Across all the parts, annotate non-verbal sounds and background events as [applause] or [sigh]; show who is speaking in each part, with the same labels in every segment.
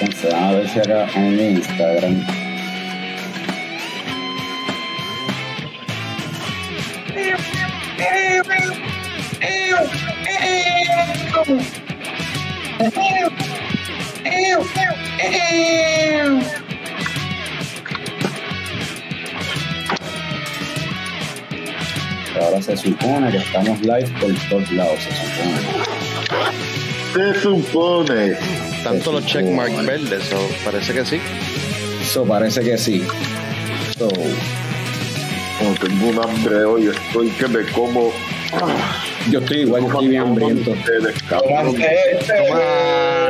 Speaker 1: Entonces, a ver si acá en Instagram. Ahora se supone que estamos live por todos lados, se
Speaker 2: supone. Se supone.
Speaker 3: Tanto los checkmark verdes, o parece que sí.
Speaker 1: Eso parece que sí. So,
Speaker 2: tengo un hambre hoy, estoy que me como.
Speaker 1: yo estoy igual, yo estoy bien hambriento.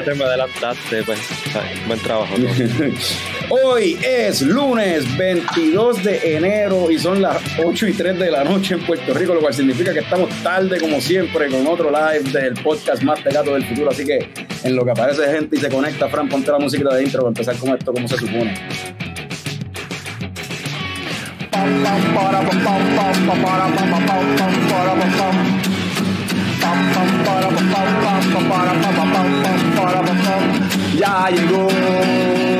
Speaker 3: te me adelantaste, pues. Buen trabajo. [laughs]
Speaker 1: Hoy es lunes 22 de enero y son las 8 y 3 de la noche en Puerto Rico, lo cual significa que estamos tarde, como siempre, con otro live del podcast más pegado del futuro. Así que en lo que aparece gente y se conecta, Fran, ponte la música de intro para empezar con esto, como se supone. Ya llegó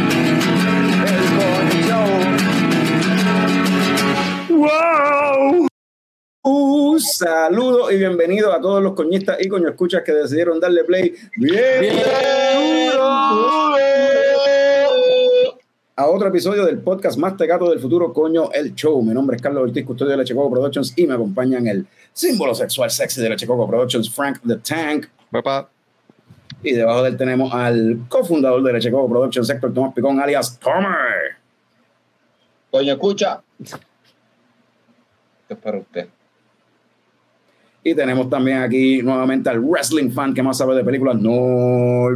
Speaker 1: ¡Wow! Un saludo y bienvenido a todos los coñistas y coño escuchas que decidieron darle play. Bien. A otro episodio del podcast más tegato del futuro, coño, el show. Mi nombre es Carlos Ortiz, custodio de la Checoco Productions y me acompañan el símbolo sexual sexy de la Checoco Productions, Frank the Tank.
Speaker 3: Papá.
Speaker 1: Y debajo de él tenemos al cofundador de la Checoco Productions, Héctor Tomás Picón, alias Tomer.
Speaker 4: Coño, escucha para usted.
Speaker 1: Y tenemos también aquí nuevamente al wrestling fan que más sabe de películas, no,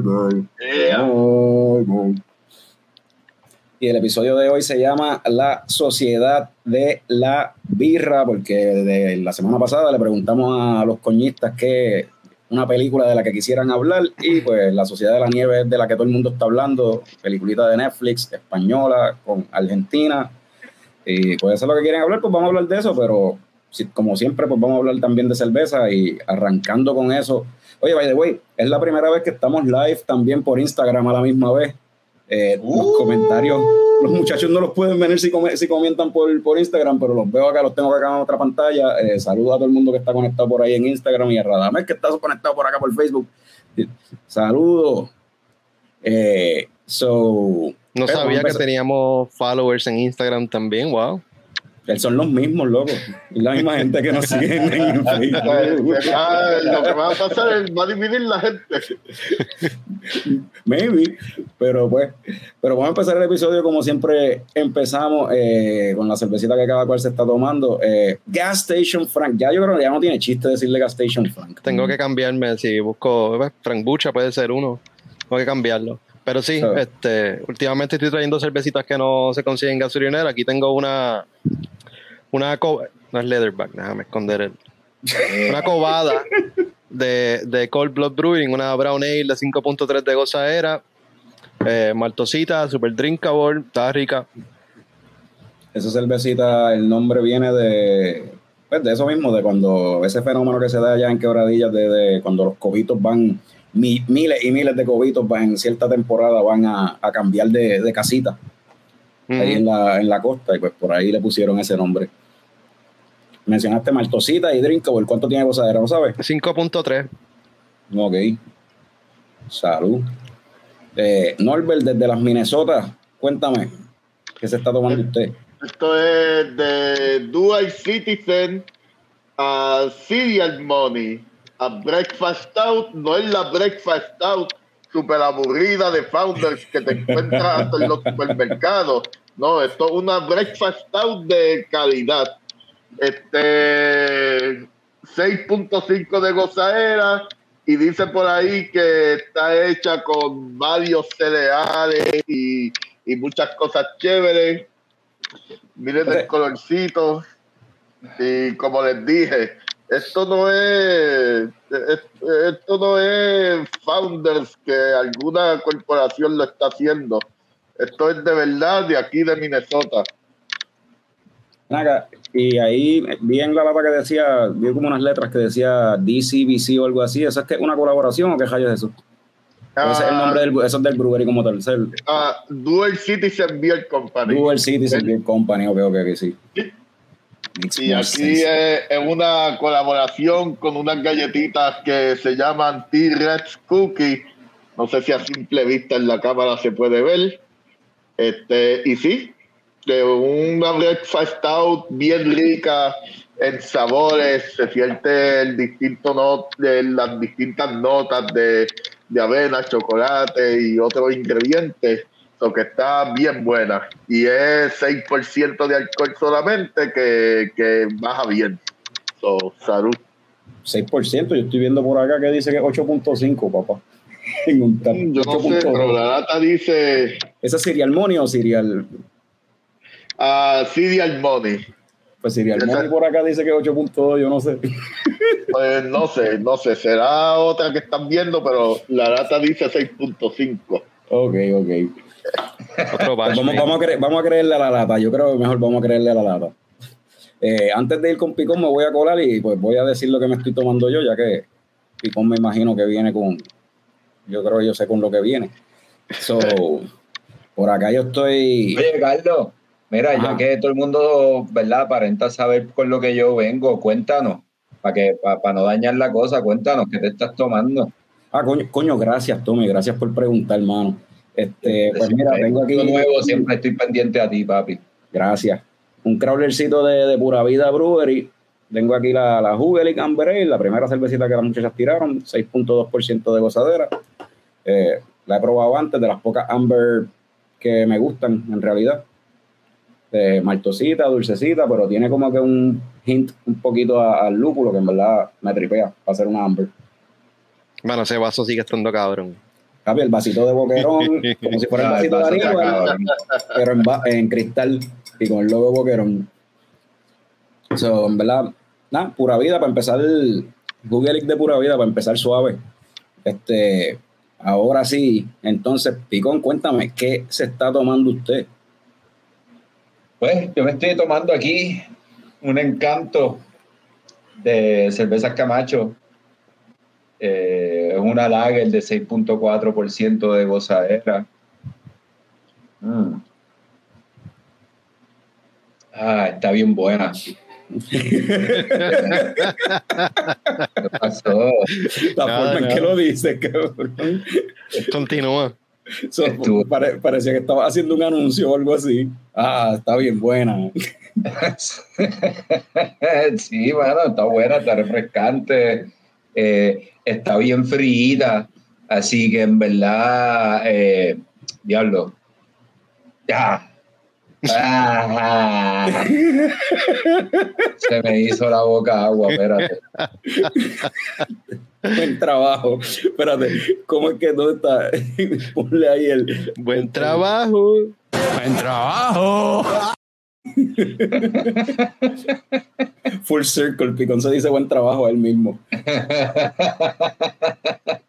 Speaker 1: Y el episodio de hoy se llama La Sociedad de la Birra, porque de la semana pasada le preguntamos a los coñistas que una película de la que quisieran hablar y pues La Sociedad de la Nieve es de la que todo el mundo está hablando, peliculita de Netflix, española, con Argentina y puede ser lo que quieren hablar, pues vamos a hablar de eso, pero como siempre, pues vamos a hablar también de cerveza y arrancando con eso. Oye, by the way, es la primera vez que estamos live también por Instagram a la misma vez. Eh, los uh. comentarios, los muchachos no los pueden ver si, si comentan por, por Instagram, pero los veo acá, los tengo acá en otra pantalla. Eh, saludo a todo el mundo que está conectado por ahí en Instagram y a Radamés que está conectado por acá por Facebook. Saludos. Eh, so,
Speaker 3: no sabía que teníamos followers en Instagram también, wow.
Speaker 1: Son los mismos, loco. la misma gente que nos sigue en [laughs]
Speaker 2: Facebook. Ah, lo que va a pasar es va a dividir la gente.
Speaker 1: Maybe. Pero pues, pero vamos a empezar el episodio como siempre empezamos eh, con la cervecita que cada cual se está tomando. Eh, gas Station Frank. Ya yo creo que ya no tiene chiste decirle Gas Station Frank.
Speaker 3: Tengo que cambiarme. Si busco Frank Bucha puede ser uno. Tengo que cambiarlo. Pero sí, este, últimamente estoy trayendo cervecitas que no se consiguen en gasolinera. Aquí tengo una, una no es leatherback, déjame esconder el, [laughs] una cobada de, de Cold Blood Brewing, una Brown Ale de 5.3 de gozadera, eh, maltosita, super drinkable, está rica.
Speaker 1: Esa cervecita, el nombre viene de, pues de eso mismo, de cuando ese fenómeno que se da allá en Quebradillas, de, de cuando los cobitos van miles y miles de cobitos en cierta temporada van a, cambiar de, casita ahí en la, en la costa y pues por ahí le pusieron ese nombre. Mencionaste Maltosita y Drinkable. ¿Cuánto tiene gozadera? ¿No sabes?
Speaker 3: 5.3.
Speaker 1: Ok. Salud. Eh, Norbert, desde las Minnesota, cuéntame, ¿qué se está tomando usted?
Speaker 2: Esto es de Dual Citizen a Serial Money a Breakfast Out no es la Breakfast Out super aburrida de founders que te encuentras en los supermercados. No, esto es una Breakfast Out de calidad. Este 6.5 de gozadera, y dice por ahí que está hecha con varios cereales y, y muchas cosas chéveres. Miren el colorcito. Y como les dije, esto no es, esto no es founders que alguna corporación lo está haciendo. Esto es de verdad de aquí de Minnesota.
Speaker 1: Y ahí vi en la lata que decía, vi como unas letras que decía DCBC o algo así. ¿Eso es que una colaboración o qué rayos es eso? ese es el nombre del, eso es del brewery como tal.
Speaker 2: Ah, Dual Citizen Beer Company.
Speaker 1: Dual Citizen Beer Company, ok, ok,
Speaker 2: sí. Y aquí es, una colaboración con unas galletitas que se llaman T-Rex Cookie. No sé si a simple vista en la cámara se puede ver. Este, y sí, de una breakfast out bien rica en sabores, se siente el distinto not, de las distintas notas de, de avena, chocolate y otros ingredientes, lo que está bien buena. Y es 6% de alcohol solamente que, que baja bien. So, salud.
Speaker 1: 6%, yo estoy viendo por acá que dice que 8.5, papá. [laughs]
Speaker 2: En un Yo no sé, pero la data dice...
Speaker 1: ¿Esa es cereal money o cereal?
Speaker 2: Uh, cereal money.
Speaker 1: Pues cereal money por acá dice que 8.2, yo no sé. [laughs]
Speaker 2: Pues no sé, no sé, será otra que están viendo, pero la data dice 6.5. Ok,
Speaker 1: ok. Vamos, vamos, a vamos, a creerle a la lata, yo creo que mejor vamos a creerle a la lata. Eh, antes de ir con Picón me voy a colar y pues voy a decir lo que me estoy tomando yo, ya que Picón me imagino que viene con, yo creo que yo sé con lo que viene. So, por acá yo estoy...
Speaker 4: Oye, Carlos, mira, ya que todo el mundo, ¿verdad? Aparenta saber con lo que yo vengo, cuéntanos para que para, no dañar la cosa, cuéntanos qué te estás tomando.
Speaker 1: Ah, coño, coño gracias, Tommy, gracias por preguntar, hermano. Este, pues mira, tengo aquí.
Speaker 4: nuevo, siempre estoy pendiente a ti, papi.
Speaker 1: Gracias. Un crawlercito de, de Pura Vida Brewery. Tengo aquí la, la Hugelic Amber la primera cervecita que las muchachas tiraron, 6.2% de gozadera. Eh, la he probado antes, de las pocas Amber que me gustan en realidad. De maltosita, dulcecita, pero tiene como que un hint un poquito al lúpulo que en verdad me tripea para hacer una amber.
Speaker 3: Bueno, ese vaso sigue estando cabrón.
Speaker 1: El vasito de boquerón, como si fuera el [laughs] vasito de Aníbal, pero en, en, cristal y con el logo de boquerón. So, en verdad, nada, pura vida para empezar el Google de pura vida para empezar suave. Este, ahora sí, entonces, Picón, cuéntame, ¿qué se está tomando usted?
Speaker 4: Pues yo me estoy tomando aquí un encanto de cervezas Camacho. Eh, es una lager de 6.4% de gozadera. Mm. Ah, está bien buena. ¿Qué
Speaker 1: pasó? La forma en que lo dice, cabrón.
Speaker 3: Continúa.
Speaker 1: parecía que estaba haciendo un anuncio o algo así. Ah, está bien buena. [laughs]
Speaker 4: sí, bueno, está buena, está refrescante, eh, está bien fríita, así que en verdad, eh, diablo, ya. Ah. se me hizo la boca agua, espérate.
Speaker 1: Buen trabajo. Espérate, ¿cómo es que no está? Ponle ahí el.
Speaker 3: Buen trabajo.
Speaker 1: Buen trabajo. [laughs] Full circle, Picón se dice buen trabajo a él mismo. [laughs]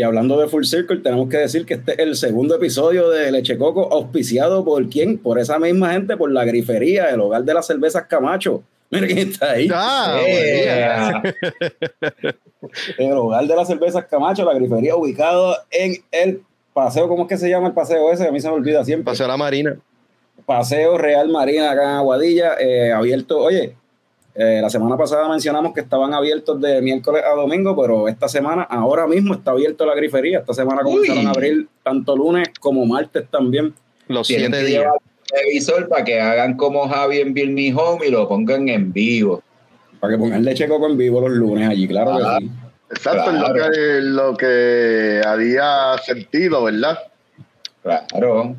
Speaker 1: Y hablando de Full Circle, tenemos que decir que este es el segundo episodio de Leche Coco, auspiciado por quién? Por esa misma gente, por la grifería, el hogar de las cervezas Camacho. Mira quién está ahí. Ah, [laughs] el hogar de las cervezas Camacho, la grifería ubicado en el paseo, ¿cómo es que se llama el paseo ese? A mí se me olvida siempre.
Speaker 3: Paseo la Marina.
Speaker 1: Paseo Real Marina acá en Aguadilla, eh, abierto. Oye, eh, la semana pasada mencionamos que estaban abiertos de miércoles a domingo, pero esta semana, ahora mismo está abierto la grifería. Esta semana comenzaron a abrir tanto lunes como martes también.
Speaker 3: Los siete días.
Speaker 4: televisor para que hagan como Javi en Bill Me Home y lo pongan en vivo.
Speaker 1: Para que pongan leche coco en vivo los lunes allí, claro que sí.
Speaker 2: Exacto, lo, que, lo que había sentido, ¿verdad?
Speaker 4: Claro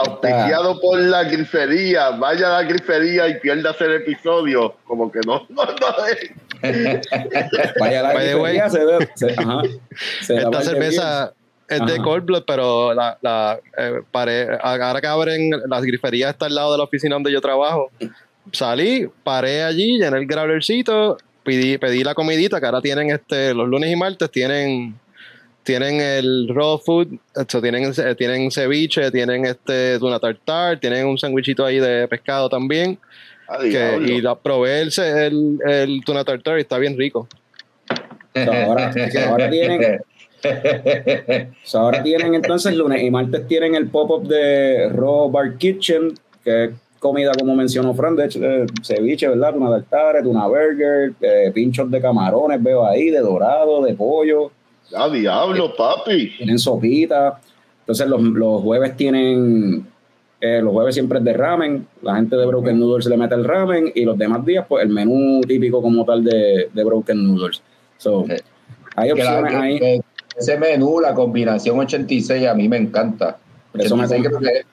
Speaker 2: auspiciado por la grifería, vaya a la grifería y pierdas el episodio, como que no, no, no [laughs]
Speaker 3: Vaya la By se, ve, se, ajá, Esta cerveza es de Cold Blood, pero la, la eh, ahora que abren las griferías está al lado de la oficina donde yo trabajo. Salí, paré allí, llené el grablercito, pedí, pedí la comidita que ahora tienen este, los lunes y martes tienen tienen el raw food, esto, tienen, tienen ceviche, tienen este tuna tartar, tienen un sandwichito ahí de pescado también. Ah, y la, probé el, el, tuna tartar y está bien rico.
Speaker 1: ahora, tienen, ahora tienen entonces lunes y martes tienen el pop-up de Raw Bar Kitchen, que es comida como mencionó Fran, de hecho, ceviche, ¿verdad? Tuna tartar, tuna burger, eh, pinchos de camarones, veo ahí, de dorado, de pollo.
Speaker 2: ¡Ah, diablo, papi!
Speaker 1: Tienen sopita. Entonces los, los jueves tienen, eh, los jueves siempre es de ramen. La gente de Broken Noodles le mete el ramen y los demás días, pues el menú típico como tal de, de Broken Noodles. So, hay opciones ahí.
Speaker 4: Ese menú, la combinación 86, a mí me encanta.
Speaker 1: Eso me comí,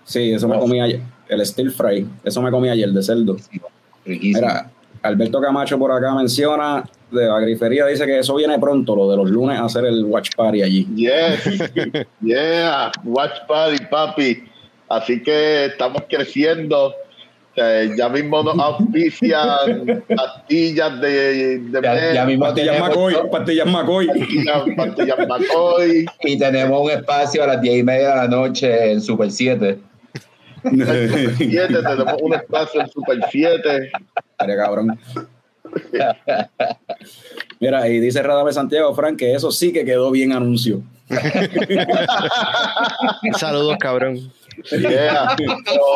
Speaker 1: sí, eso me comí ayer. El steel fry, eso me comí ayer de cerdo. riquísimo. Alberto Camacho por acá menciona de la grifería dice que eso viene pronto, lo de los lunes a hacer el watch party allí.
Speaker 2: Yes, yeah, watch party, papi. Así que estamos creciendo. ya mismo nos auspician pastillas de, de
Speaker 1: ya, ya mismo pastillas McCoy, pastillas McCoy.
Speaker 2: Pastillas, McCoy.
Speaker 4: Y tenemos un espacio a las 10 y media de la noche en Super 7.
Speaker 2: Super 7, tenemos un espacio en Super 7.
Speaker 1: Cabrón. Mira, y dice Radame Santiago, Frank, que eso sí que quedó bien anuncio. [laughs]
Speaker 3: Saludos, cabrón.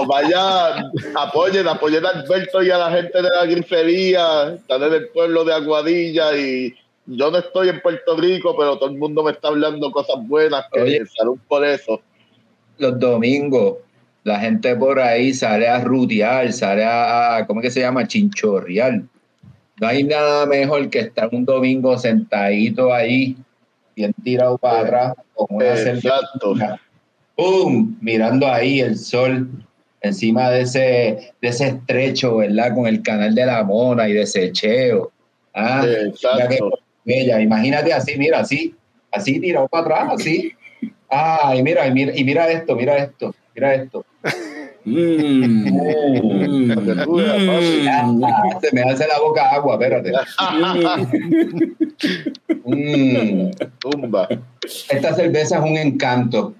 Speaker 2: vaya, apoyen, apoyen a Alberto y a la gente de la grifería. Están en el pueblo de Aguadilla y yo no estoy en Puerto Rico, pero todo el mundo me está hablando cosas buenas. Que salud por eso.
Speaker 4: Los domingos, la gente por ahí sale a rutear, sale a, ¿cómo es que se llama? Chinchorreal no hay nada mejor que estar un domingo sentadito ahí, bien tirado para atrás, con una cerveza. ¡Pum! Mirando ahí el sol encima de ese, de ese estrecho, ¿verdad? Con el canal de la mona y de ese cheo. Ah, Exacto. Bella. Imagínate así, mira, así, así tirado para atrás, así. Ah, y mira, y mira, y mira esto, mira esto, mira esto. Mm. Mm. Se me hace la boca agua, espérate. Mm. Tumba. Esta cerveza es un encanto.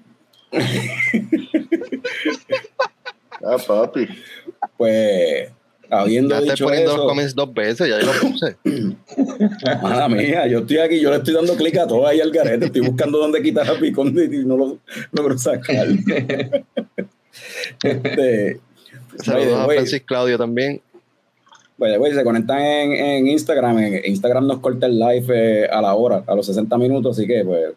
Speaker 2: ah, papi.
Speaker 1: Pues, habiendo ya dicho
Speaker 3: poniendo eso, los dos veces, ya lo puse. [coughs]
Speaker 1: Mala mía, yo estoy aquí, yo le estoy dando clic a todo ahí al garete, estoy buscando dónde quitar a picón y no lo logro sacar.
Speaker 3: este, Saludos a Francis Claudio también.
Speaker 1: Bueno, se conectan en, Instagram. En Instagram nos corta el live eh, a la hora, a los 60 minutos, así que pues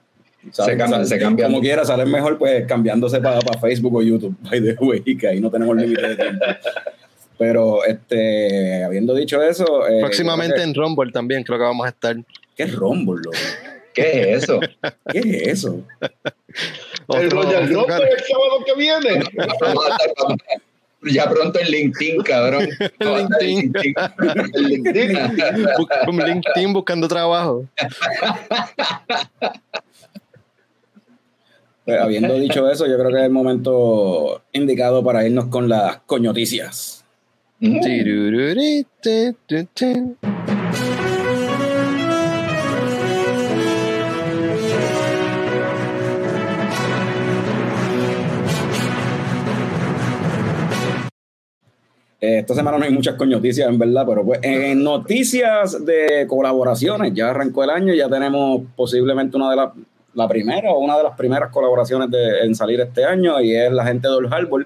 Speaker 1: se, cambia, Como quiera, salen mejor pues cambiándose para Facebook o YouTube, by the way, que ahí no tenemos límite de tiempo. Pero este, habiendo dicho eso.
Speaker 3: Eh, Próximamente en Rumble también creo que vamos a estar.
Speaker 1: ¿Qué es Rumble,
Speaker 4: ¿Qué es eso?
Speaker 1: ¿Qué es eso?
Speaker 2: el Royal Rumble el sábado que viene.
Speaker 4: Ya pronto en LinkedIn, cabrón. [laughs] LinkedIn.
Speaker 3: LinkedIn. LinkedIn buscando trabajo.
Speaker 1: Pues, habiendo dicho eso, yo creo que es el momento indicado para irnos con las coñoticias. Eh, esta semana no hay muchas noticias, en verdad, pero pues en noticias de colaboraciones, ya arrancó el año, ya tenemos posiblemente una de las, la primera o una de las primeras colaboraciones de, en salir este año y es la gente de Old Harbor,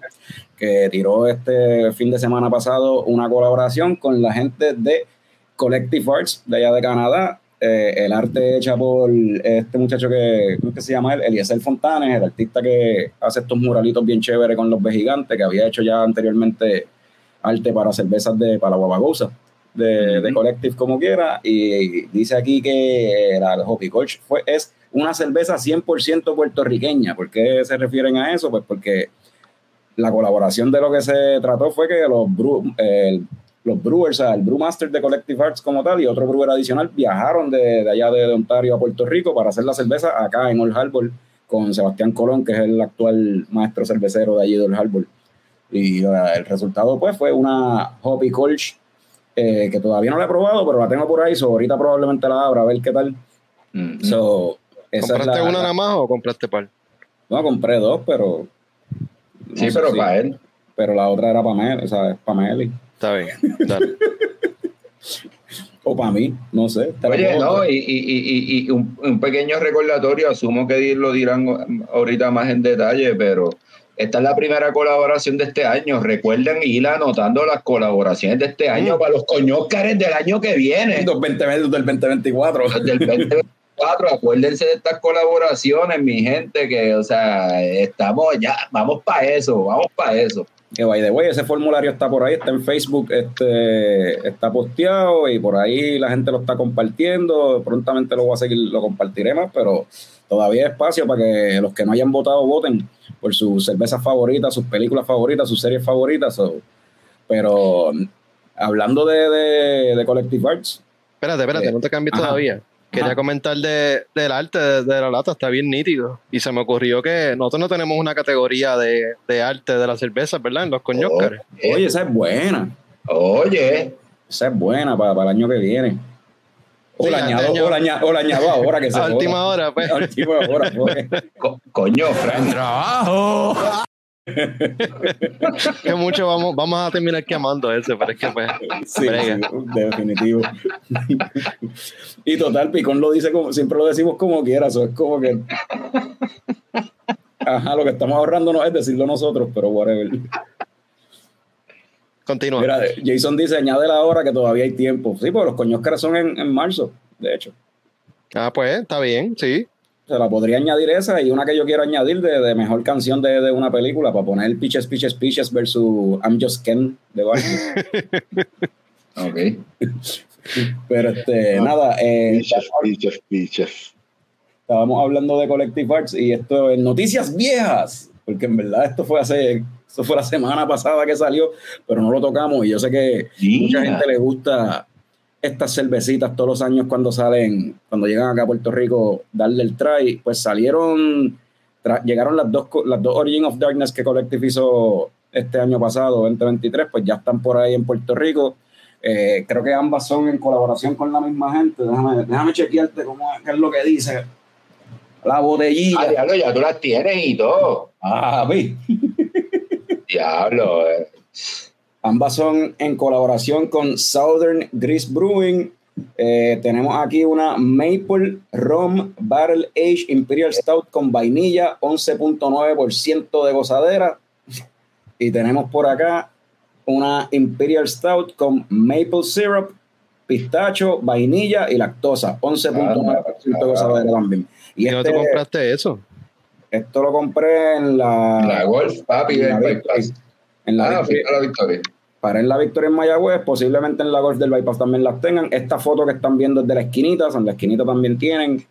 Speaker 1: que tiró este fin de semana pasado una colaboración con la gente de Collective Arts de allá de Canadá. Eh, el arte hecha por este muchacho que, ¿cómo que se llama él? Eliezer Fontanes, el artista que hace estos muralitos bien chéveres con los gigantes, que había hecho ya anteriormente arte para cervezas de para Guabagosa, de, de, Collective como quiera, y dice aquí que la Hoppy Colch fue, es una cerveza 100% puertorriqueña. ¿Por qué se refieren a eso? Pues porque la colaboración de lo que se trató fue que los los brewers, o sea, el brewmaster de Collective Arts como tal y otro brewer adicional viajaron de, de allá de, Ontario a Puerto Rico para hacer la cerveza acá en Old Harbor con Sebastián Colón, que es el actual maestro cervecero de allí de Old Harbor. Y el resultado pues fue una Hoppy Colch eh, que todavía no la he probado, pero la tengo por ahí, so ahorita probablemente la abra a ver qué tal.
Speaker 3: ¿Compraste una nada más o compraste par?
Speaker 1: No, compré dos, pero...
Speaker 4: sí, pero para él.
Speaker 1: Pero la otra era para Meli, o sea, para Meli.
Speaker 3: Está bien, dale. [laughs]
Speaker 1: o para mí, no sé.
Speaker 4: Oye, no, y, y, y un, un, pequeño recordatorio, asumo que lo dirán ahorita más en detalle, pero esta es la primera colaboración de este año. Recuerden ir anotando las colaboraciones de este año mm. para los coñócares del año que viene.
Speaker 1: Los 20, del 2024.
Speaker 4: Del 2024. Acuérdense de estas colaboraciones, mi gente, que, o sea, estamos ya, vamos para eso, vamos para eso.
Speaker 1: Que by the way, ese formulario está por ahí, está en Facebook, este, está posteado y por ahí la gente lo está compartiendo. Prontamente lo voy a seguir, lo compartiré más, pero todavía hay espacio para que los que no hayan votado voten por sus cervezas favoritas, sus películas favoritas, sus series favoritas. pero hablando de, de, Collective Arts.
Speaker 3: Espérate, espérate, eh, no te cambies todavía. Quería comentar de, del arte de, la lata, está bien nítido. Y se me ocurrió que nosotros no tenemos una categoría de, arte de la cerveza, ¿verdad? En los coñócares.
Speaker 1: oye, esa es buena.
Speaker 4: Oye.
Speaker 1: Esa es buena para, para el año que viene. O, la añado, o, la añado, ahora que [laughs] se [laughs]
Speaker 3: A última hora, pues. A última hora,
Speaker 4: pues. coño, Frank.
Speaker 1: Trabajo.
Speaker 3: Que mucho vamos, vamos a terminar quemando ese, pero es que pues.
Speaker 1: Sí, definitivo. y total, Picón lo dice como, siempre lo decimos como quiera, eso es como que. Ajá, lo que estamos ahorrando no es decirlo nosotros, pero whatever.
Speaker 3: Continúa.
Speaker 1: Mira, Jason dice, añade la hora que todavía hay tiempo. Sí, porque los coños son en, en marzo, de hecho.
Speaker 3: Ah, pues, está bien, sí.
Speaker 1: Se la podría añadir esa y una que yo quiero añadir de, mejor canción de, una película para poner Pitches, Pitches, Pitches versus I'm Just Ken de Barney. [laughs]
Speaker 4: ok.
Speaker 1: Pero este, nada. Eh,
Speaker 2: pitches, pitches,
Speaker 1: Estábamos hablando de Collective Arts y esto en noticias viejas, porque en verdad esto fue hace eso fue la semana pasada que salió, pero no lo tocamos y yo sé que mucha gente le gusta estas cervecitas todos los años cuando salen, cuando llegan acá a Puerto Rico, darle el try. Pues salieron, llegaron las dos, las dos Origin of Darkness que Collective hizo este año pasado, 2023, pues ya están por ahí en Puerto Rico. Eh, creo que ambas son en colaboración con la misma gente. Déjame, déjame chequearte cómo, qué es lo que dice. La botellita.
Speaker 4: Ah, diablo, ya tú las tienes y todo.
Speaker 1: Ah, vi.
Speaker 4: Diablo. Eh.
Speaker 1: Ambas son en colaboración con Southern Grease Brewing. Eh, tenemos aquí una Maple Rum Barrel Age Imperial Stout con vainilla, 11.9% de gozadera. Y tenemos por acá una Imperial Stout con Maple Syrup, pistacho, vainilla y lactosa, 11.9% de gozadera también.
Speaker 3: ¿Y, no te este compraste eso?
Speaker 1: Esto lo compré en la.
Speaker 4: La Golf, papi, en la.
Speaker 1: En la,
Speaker 4: ah, la Victoria.
Speaker 1: Para en la Victoria en Mayagüez, posiblemente en la Golf del Bypass también las tengan. Esta foto que están viendo es de la esquinita, en la esquinita también tienen.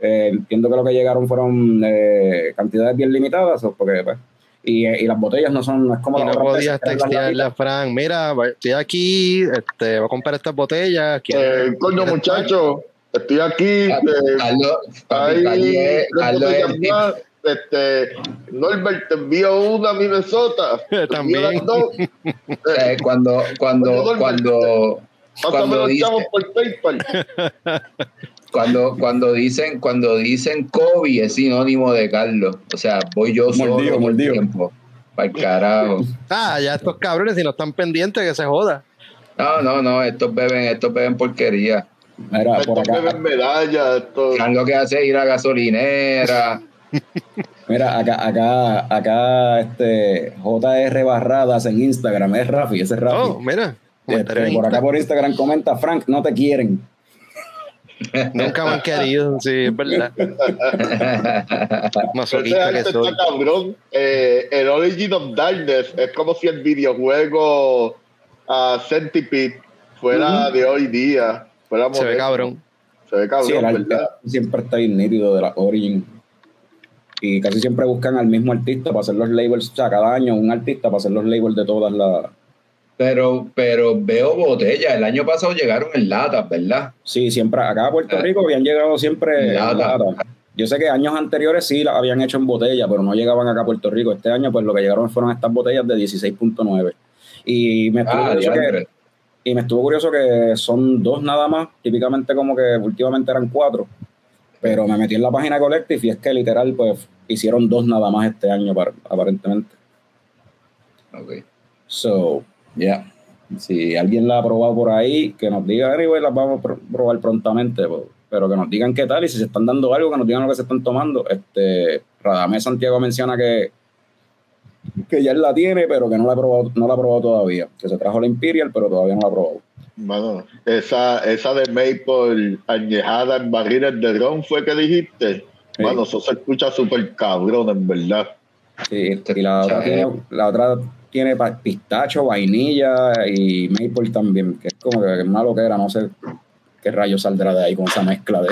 Speaker 1: Eh, entiendo que lo que llegaron fueron eh, cantidades bien limitadas, porque pues, y, y, las botellas no son es como
Speaker 3: y no podías textearle Fran mira estoy aquí este voy a comprar estas botellas
Speaker 2: eh, coño muchacho estoy aquí ahí, este, Norbert te envió una a Minnesota. [laughs]
Speaker 3: También. [laughs]
Speaker 4: Eh, cuando, cuando, cuando, cuando, dicen,
Speaker 2: por PayPal.
Speaker 4: cuando, cuando dicen, cuando dicen Kobe es sinónimo de Carlos. O sea, voy yo solo
Speaker 1: mordido, mordido.
Speaker 4: tiempo. Para el carajo.
Speaker 3: Ah, ya estos cabrones, si no están pendientes, que se joda.
Speaker 4: No, no, no, estos beben, estos beben porquería.
Speaker 2: Mira, estos beben medallas. Estos...
Speaker 4: Lo que hace es ir a gasolinera.
Speaker 1: Mira, acá, acá, acá, este JR Barradas en Instagram, es Rafi, ese es Rafi.
Speaker 3: Oh, mira.
Speaker 1: Este, por acá por Instagram comenta, Frank, no te quieren.
Speaker 3: Nunca me han querido, sí, es verdad.
Speaker 2: Masoquista que soy. cabrón. Eh, el Origin of Darkness es como si el videojuego uh, Centipede fuera de hoy día. Fuera
Speaker 3: Se ve cabrón.
Speaker 2: Se ve cabrón,
Speaker 1: Siempre está bien nítido de la Origin y casi siempre buscan al mismo artista para hacer los labels, o sea, cada año un artista para hacer los labels de todas las
Speaker 4: Pero, pero veo botellas. El año pasado llegaron en latas, ¿verdad?
Speaker 1: Sí, siempre. Acá a Puerto Rico habían llegado siempre en lata. Yo sé que años anteriores sí las habían hecho en botella, pero no llegaban acá a Puerto Rico. Este año, pues lo que llegaron fueron estas botellas de 16.9. Y me estuvo curioso que, y me estuvo curioso que son dos nada más. Típicamente como que últimamente eran cuatro. Pero me metí en la página Collective y es que literal, pues hicieron dos nada más este año, aparentemente.
Speaker 4: Ok.
Speaker 1: So, ya. Si alguien la ha probado por ahí, que nos diga, anyway, las vamos a probar prontamente. Pues, pero que nos digan qué tal y si se están dando algo, que nos digan lo que se están tomando. Este, Radamés Santiago menciona que, que ya él la tiene, pero que no la ha probado, no la ha probado todavía. Que se trajo la Imperial, pero todavía no la ha probado.
Speaker 2: Bueno, esa, esa de Maple añejada en barriles de ron fue que dijiste. Bueno, eso se escucha súper cabrón, en verdad.
Speaker 1: Sí, y la otra, tiene, la otra tiene pistacho, vainilla y maple también, que es como que es malo que era, no sé qué rayo saldrá de ahí con esa mezcla de.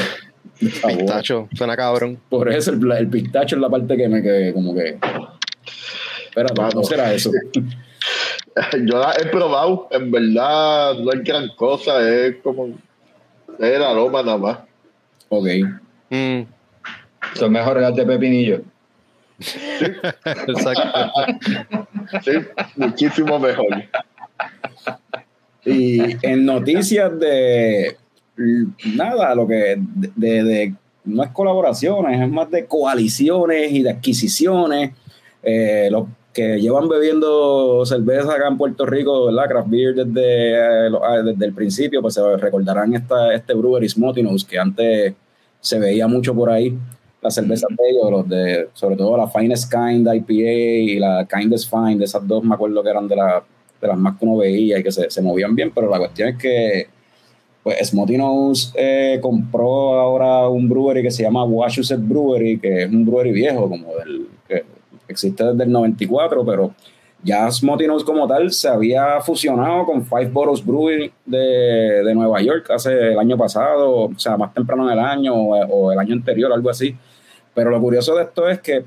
Speaker 3: Pistacho, suena cabrón.
Speaker 1: Por eso el, pistacho es la parte que me quedé como que. Pero no será eso. [laughs] [laughs]
Speaker 2: Yo la he probado, en verdad no es gran cosa, es como. Es el aroma nada más.
Speaker 1: Ok.
Speaker 4: Mm. Son mejores las de pepinillo. [laughs]
Speaker 2: Exacto. sí, muchísimo mejor.
Speaker 1: Y en noticias de nada, lo que de, no es colaboraciones, es más de coaliciones y de adquisiciones. Eh, los que llevan bebiendo cerveza acá en Puerto Rico, ¿verdad? Craft beer desde, eh, ah, desde el principio, pues se recordarán esta, este Brewery Smotinous que antes se veía mucho por ahí. Las cervezas de ellos, los de, sobre todo la Finest Kind IPA y la Kindest Fine, esas dos me acuerdo que eran de, la, de las más que uno veía y que se, se movían bien, pero la cuestión es que pues Smotinous eh, compró ahora un brewery que se llama Wachusett Brewery, que es un brewery viejo, como del existe desde el 94, pero ya Smotinous como tal se había fusionado con Five Boroughs Brewery de, de, Nueva York hace el año pasado, o sea, más temprano en el año o, el año anterior, algo así. Pero lo curioso de esto es que,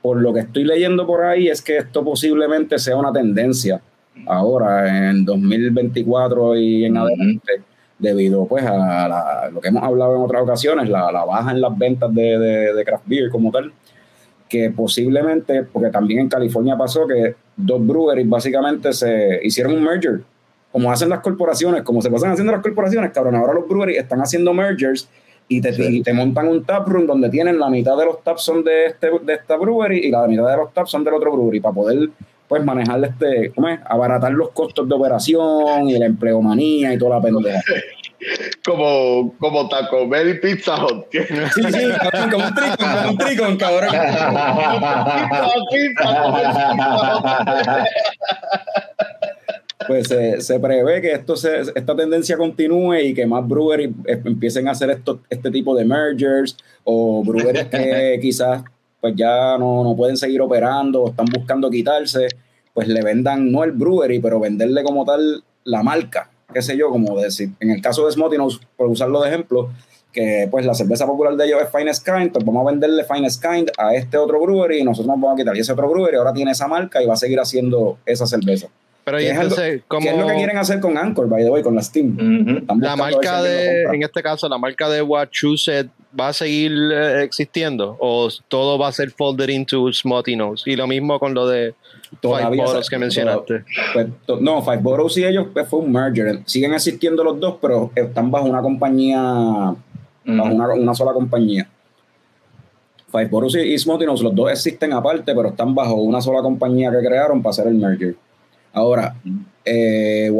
Speaker 1: por lo que estoy leyendo por ahí, es que esto posiblemente sea una tendencia ahora, en 2024 y en adelante debido pues a lo que hemos hablado en otras ocasiones, la, baja en las ventas de, de, craft beer como tal, que posiblemente, porque también en California pasó que dos breweries básicamente se hicieron un merger, como hacen las corporaciones, como se pasan haciendo las corporaciones, cabrón, ahora los breweries están haciendo mergers y te, te montan un taproom donde tienen la mitad de los taps son de, este, de esta brewery y la mitad de los taps son del otro brewery para poder pues manejar este, ¿cómo es? Abaratar los costos de operación y la empleomanía y toda la pendeja.
Speaker 2: Como, como Taco Bell y Pizza Hut.
Speaker 1: Sí, sí, como un tricón, como un tricón, cabrón. pues se, se, prevé que esto se, esta tendencia continúe y que más breweries empiecen a hacer esto, este tipo de mergers o breweries que [laughs] quizás pues ya no, no, pueden seguir operando o están buscando quitarse, pues le vendan no el brewery, pero venderle como tal la marca, qué sé yo, como decir, en el caso de Smotinous, por usarlo de ejemplo, que pues la cerveza popular de ellos es Finest Kind, pues vamos a venderle Finest Kind a este otro brewery y nosotros nos vamos a quitar. Y ese otro brewery ahora tiene esa marca y va a seguir haciendo esa cerveza.
Speaker 3: Pero ¿y entonces,
Speaker 1: ¿qué es lo que quieren hacer con Anchor, by the way, con la Steam?
Speaker 3: La marca de, en este caso, la marca de Wachusett va a seguir eh, existiendo o todo va a ser folded into Smotinous. Y lo mismo con lo de Five Boroughs que mencionaste.
Speaker 1: Pues, no, Five Boroughs y ellos pues, fue un merger. Siguen existiendo los dos, pero están bajo una compañía, bajo una, una, sola compañía. Five Boroughs y Smotinous, los dos existen aparte, pero están bajo una sola compañía que crearon para hacer el merger. Ahora, eh,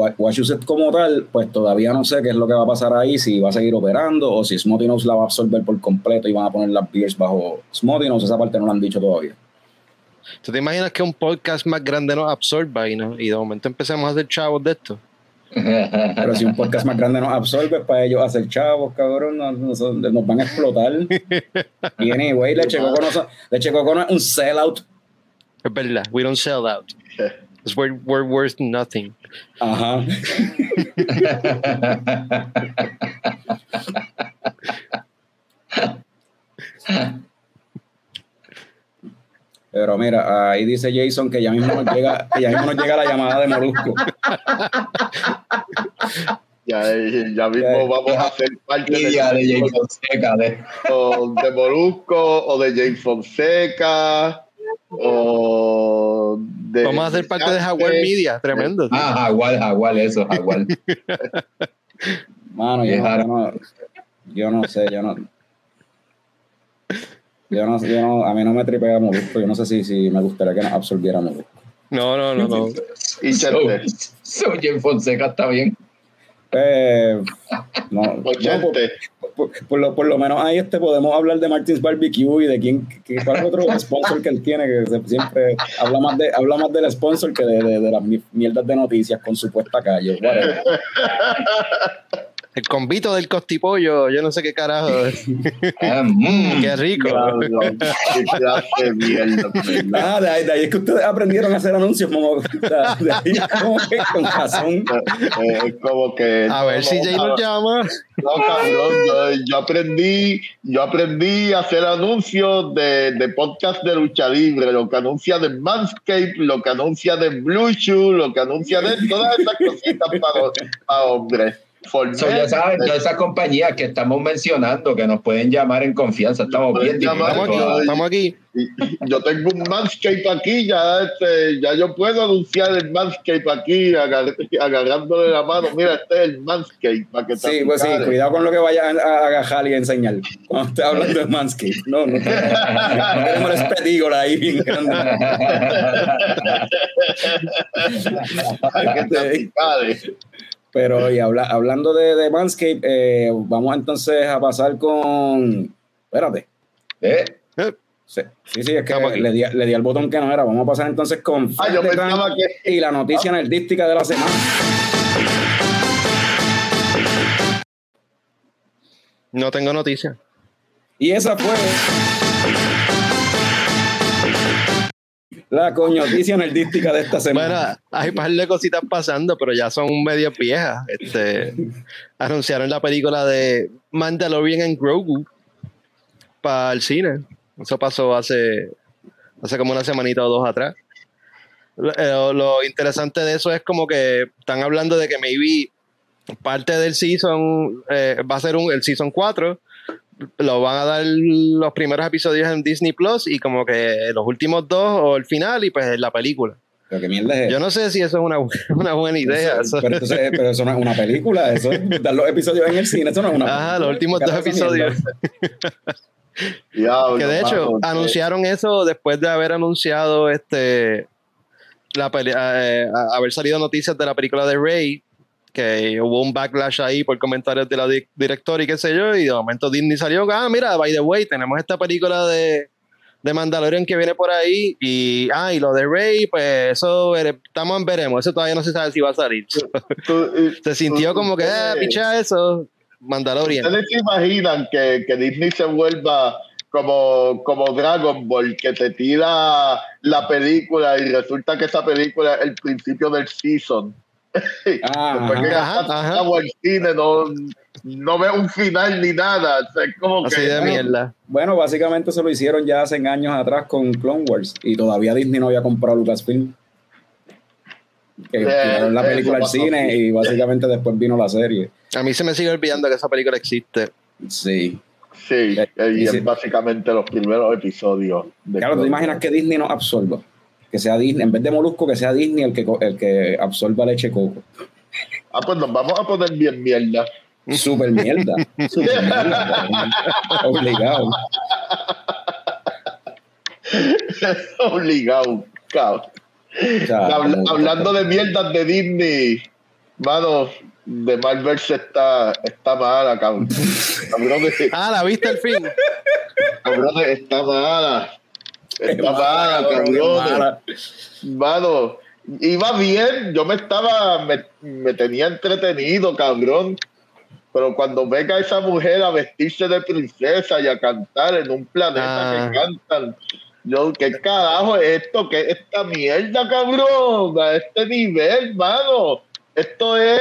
Speaker 1: como tal, pues todavía no sé qué es lo que va a pasar ahí, si va a seguir operando o si Smotinous la va a absorber por completo y van a poner las beers bajo Smotinous, esa parte no lo han dicho todavía.
Speaker 3: ¿Tú te imaginas que un podcast más grande nos absorba y, no, y de momento empecemos a hacer chavos de esto? [laughs]
Speaker 1: Pero si un podcast más grande nos absorbe, para ellos hacer chavos, cabrón, nos, van a explotar. [laughs] y anyway, Leche Coco no, Leche Coco no es un sellout.
Speaker 3: Es verdad, we don't sell out. [laughs] We're, we're worth nothing.
Speaker 1: Ajá. Pero mira, ahí dice Jason que ya mismo nos llega, que ya mismo nos llega la llamada de Molusco. [laughs]
Speaker 2: Ya, ya mismo vamos a hacer parte de,
Speaker 4: de Jay Fonseca, de-
Speaker 2: o de Molusco o de James Fonseca o de
Speaker 3: Vamos a ser parte de Jaguar Media, tremendo.
Speaker 4: Ah, Jaguar, Jaguar, eso, Jaguar.
Speaker 1: Mano, yo no,
Speaker 4: Dejar-
Speaker 1: yo no, yo no sé, yo no. Yo no, yo no, a mí no me tripea Molusco. Yo no sé si, si me gustaría que nos absorbiera Molusco.
Speaker 3: No, no, no, no.
Speaker 2: Y
Speaker 4: So,
Speaker 2: Chente.
Speaker 4: so Jay Fonseca está bien.
Speaker 1: Eh, no, [laughs] no, por,
Speaker 2: Ochente.
Speaker 1: por- por lo, por lo menos ahí este podemos hablar de Martins Barbecue y de quién, cuál otro [laughs] sponsor que él tiene, que se- siempre habla más, de, habla más del sponsor que de, de, de las mi- mierdas de noticias con supuesta calle. whatever. [laughs]
Speaker 3: El convito del costipollo, yo no sé qué carajo.
Speaker 4: Ah, [laughs] mm.
Speaker 3: Qué rico.
Speaker 1: Ah, de ahí, de ahí es que ustedes aprendieron a hacer anuncios, como, [laughs] de ahí como que con razón.
Speaker 2: Eh, es como que
Speaker 3: A ver si Jay nos llama.
Speaker 2: No, cabrón, yo, yo aprendí, yo aprendí a hacer anuncios de, de podcast de lucha libre, lo que anuncia de Manscape, lo que anuncia de Blue Chew, lo que anuncia de todas esas cositas para, para hombres.
Speaker 4: So, ya saben, todas esas compañías que estamos mencionando que nos pueden llamar en confianza, estamos bien
Speaker 2: llamar,
Speaker 3: Estamos aquí, estamos
Speaker 2: yo tengo un Manscape aquí, ya, este, ya yo puedo anunciar el Manscape aquí, agar- agarrándole la mano. Mira, este es el Manscape para que te
Speaker 1: Sí, pues sí, cuidado con lo que vaya a, agajar y a enseñar. Cuando esté hablando de Manscaped. No, no, no queremos el espetígola ahí bien grande. [laughs]
Speaker 2: Para que te.
Speaker 1: Pero y habla- hablando de, de Manscaped, eh, vamos entonces a pasar con. Espérate.
Speaker 4: ¿Eh?
Speaker 1: Sí, sí, sí, es que le di, le di al botón que no era. Vamos a pasar entonces con
Speaker 2: Ah, yo que-
Speaker 1: y la noticia nerdística de la semana.
Speaker 3: No tengo noticia.
Speaker 1: Y esa fue la coñoticia nerdística de esta semana.
Speaker 3: Bueno, hay par de cositas pasando, pero ya son medio viejas. Este, anunciaron la película de Mandalorian and Grogu para el cine. Eso pasó hace, hace como una semanita o dos atrás. Lo, eh, interesante de eso es como que están hablando de que maybe parte del season eh, va a ser un, el season 4 lo van a dar los primeros episodios en Disney Plus y como que los últimos dos o el final y pues la película.
Speaker 1: Pero qué mierda es
Speaker 3: Yo no sé si eso es una, [laughs] una buena idea.
Speaker 1: Eso-
Speaker 3: eso.
Speaker 1: pero, entonces, pero eso no es una película, eso es dar los episodios en el cine, eso no es una
Speaker 3: Ajá,
Speaker 1: película.
Speaker 3: los últimos
Speaker 1: ¿Qué
Speaker 3: dos episodios. [laughs]
Speaker 2: Diablo,
Speaker 3: Que de hecho
Speaker 2: mano,
Speaker 3: anunciaron eso después de haber anunciado este la eh, a- haber salido noticias de la película de Rey, que hubo un backlash ahí por comentarios de la di- directora y qué sé yo, y de momento Disney salió, ah, mira, by the way, tenemos esta película de, de Mandalorian que viene por ahí, y ah, y lo de Rey, pues eso estamos en veremos, eso todavía no se sabe si va a salir. [laughs] Se sintió como que, ah,
Speaker 2: Ustedes-
Speaker 3: picha eso, Mandalorian.
Speaker 2: ¿Ustedes se imaginan que, que Disney se vuelva como, como Dragon Ball, que te tira la película y resulta que esa película es el principio del season?
Speaker 1: Ah,
Speaker 2: Después que
Speaker 3: Ajá,
Speaker 2: gastas
Speaker 3: ajá.
Speaker 2: chavo al cine, no, no ve un final ni nada. O sea, es como
Speaker 3: Así
Speaker 2: que,
Speaker 3: de mierda.
Speaker 1: Bueno, básicamente se lo hicieron ya hace años atrás con Clone Wars y todavía Disney no había comprado Lucasfilm. Que
Speaker 2: Eh,
Speaker 1: tiraron la película al cine y básicamente después vino la serie.
Speaker 3: A mí se me sigue olvidando que esa película existe.
Speaker 1: Sí.
Speaker 2: Sí,
Speaker 1: Eh,
Speaker 2: y
Speaker 1: sí.
Speaker 2: es básicamente los primeros episodios. de
Speaker 1: Claro, ¿tú te imaginas que Disney nos absorba? Que sea Disney, en vez de Molusco, que sea Disney el que, el que absorba leche coco.
Speaker 2: Ah, pues nos vamos a poner bien mierda.
Speaker 1: Super mierda. [laughs] Super mierda. Obligado.
Speaker 2: Obligado, cabrón. Habla- hablando de mierdas de Disney, mano, de Marvel se está, está mala, cabrón. [laughs] Cabrón,
Speaker 3: Ah, la viste al fin.
Speaker 2: cabrón, está mala. Está [laughs] mala,
Speaker 1: qué
Speaker 2: cabrón.
Speaker 1: mala.
Speaker 2: Mano, iba bien, yo me estaba, me, me tenía entretenido, cabrón. Pero cuando venga esa mujer a vestirse de princesa y a cantar en un planeta
Speaker 3: Ah.
Speaker 2: que cantan, yo, ¿qué carajo es esto? ¿Qué es esta mierda, cabrón? A este nivel, mano. Esto es.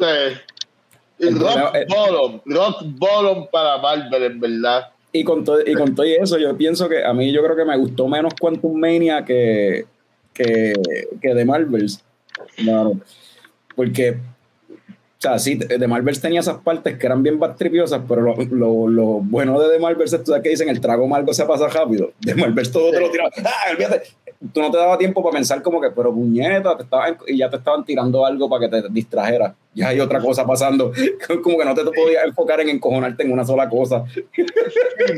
Speaker 2: eh,
Speaker 1: El
Speaker 2: rock
Speaker 1: el-
Speaker 2: bottom, rock bottom para Marvel, en verdad.
Speaker 1: Y con, todo, y con todo eso, yo pienso que a mí yo creo que me gustó menos Quantum Mania que, que, que de Marvels. No, porque o sea, sí, The Marvels tenía esas partes que eran bien bastripiosas, pero lo, lo, lo, bueno de The Marvels es que dicen el trago amargo se pasa rápido. The Marvels todo te lo tiraba. ¡Ah, olvídate! Tú no te daba tiempo para pensar como que, pero puñeta, te estaban, y ya te estaban tirando algo para que te distrajeras. Ya hay otra cosa pasando. [laughs] Como que no te, podías enfocar en encojonarte en una sola cosa.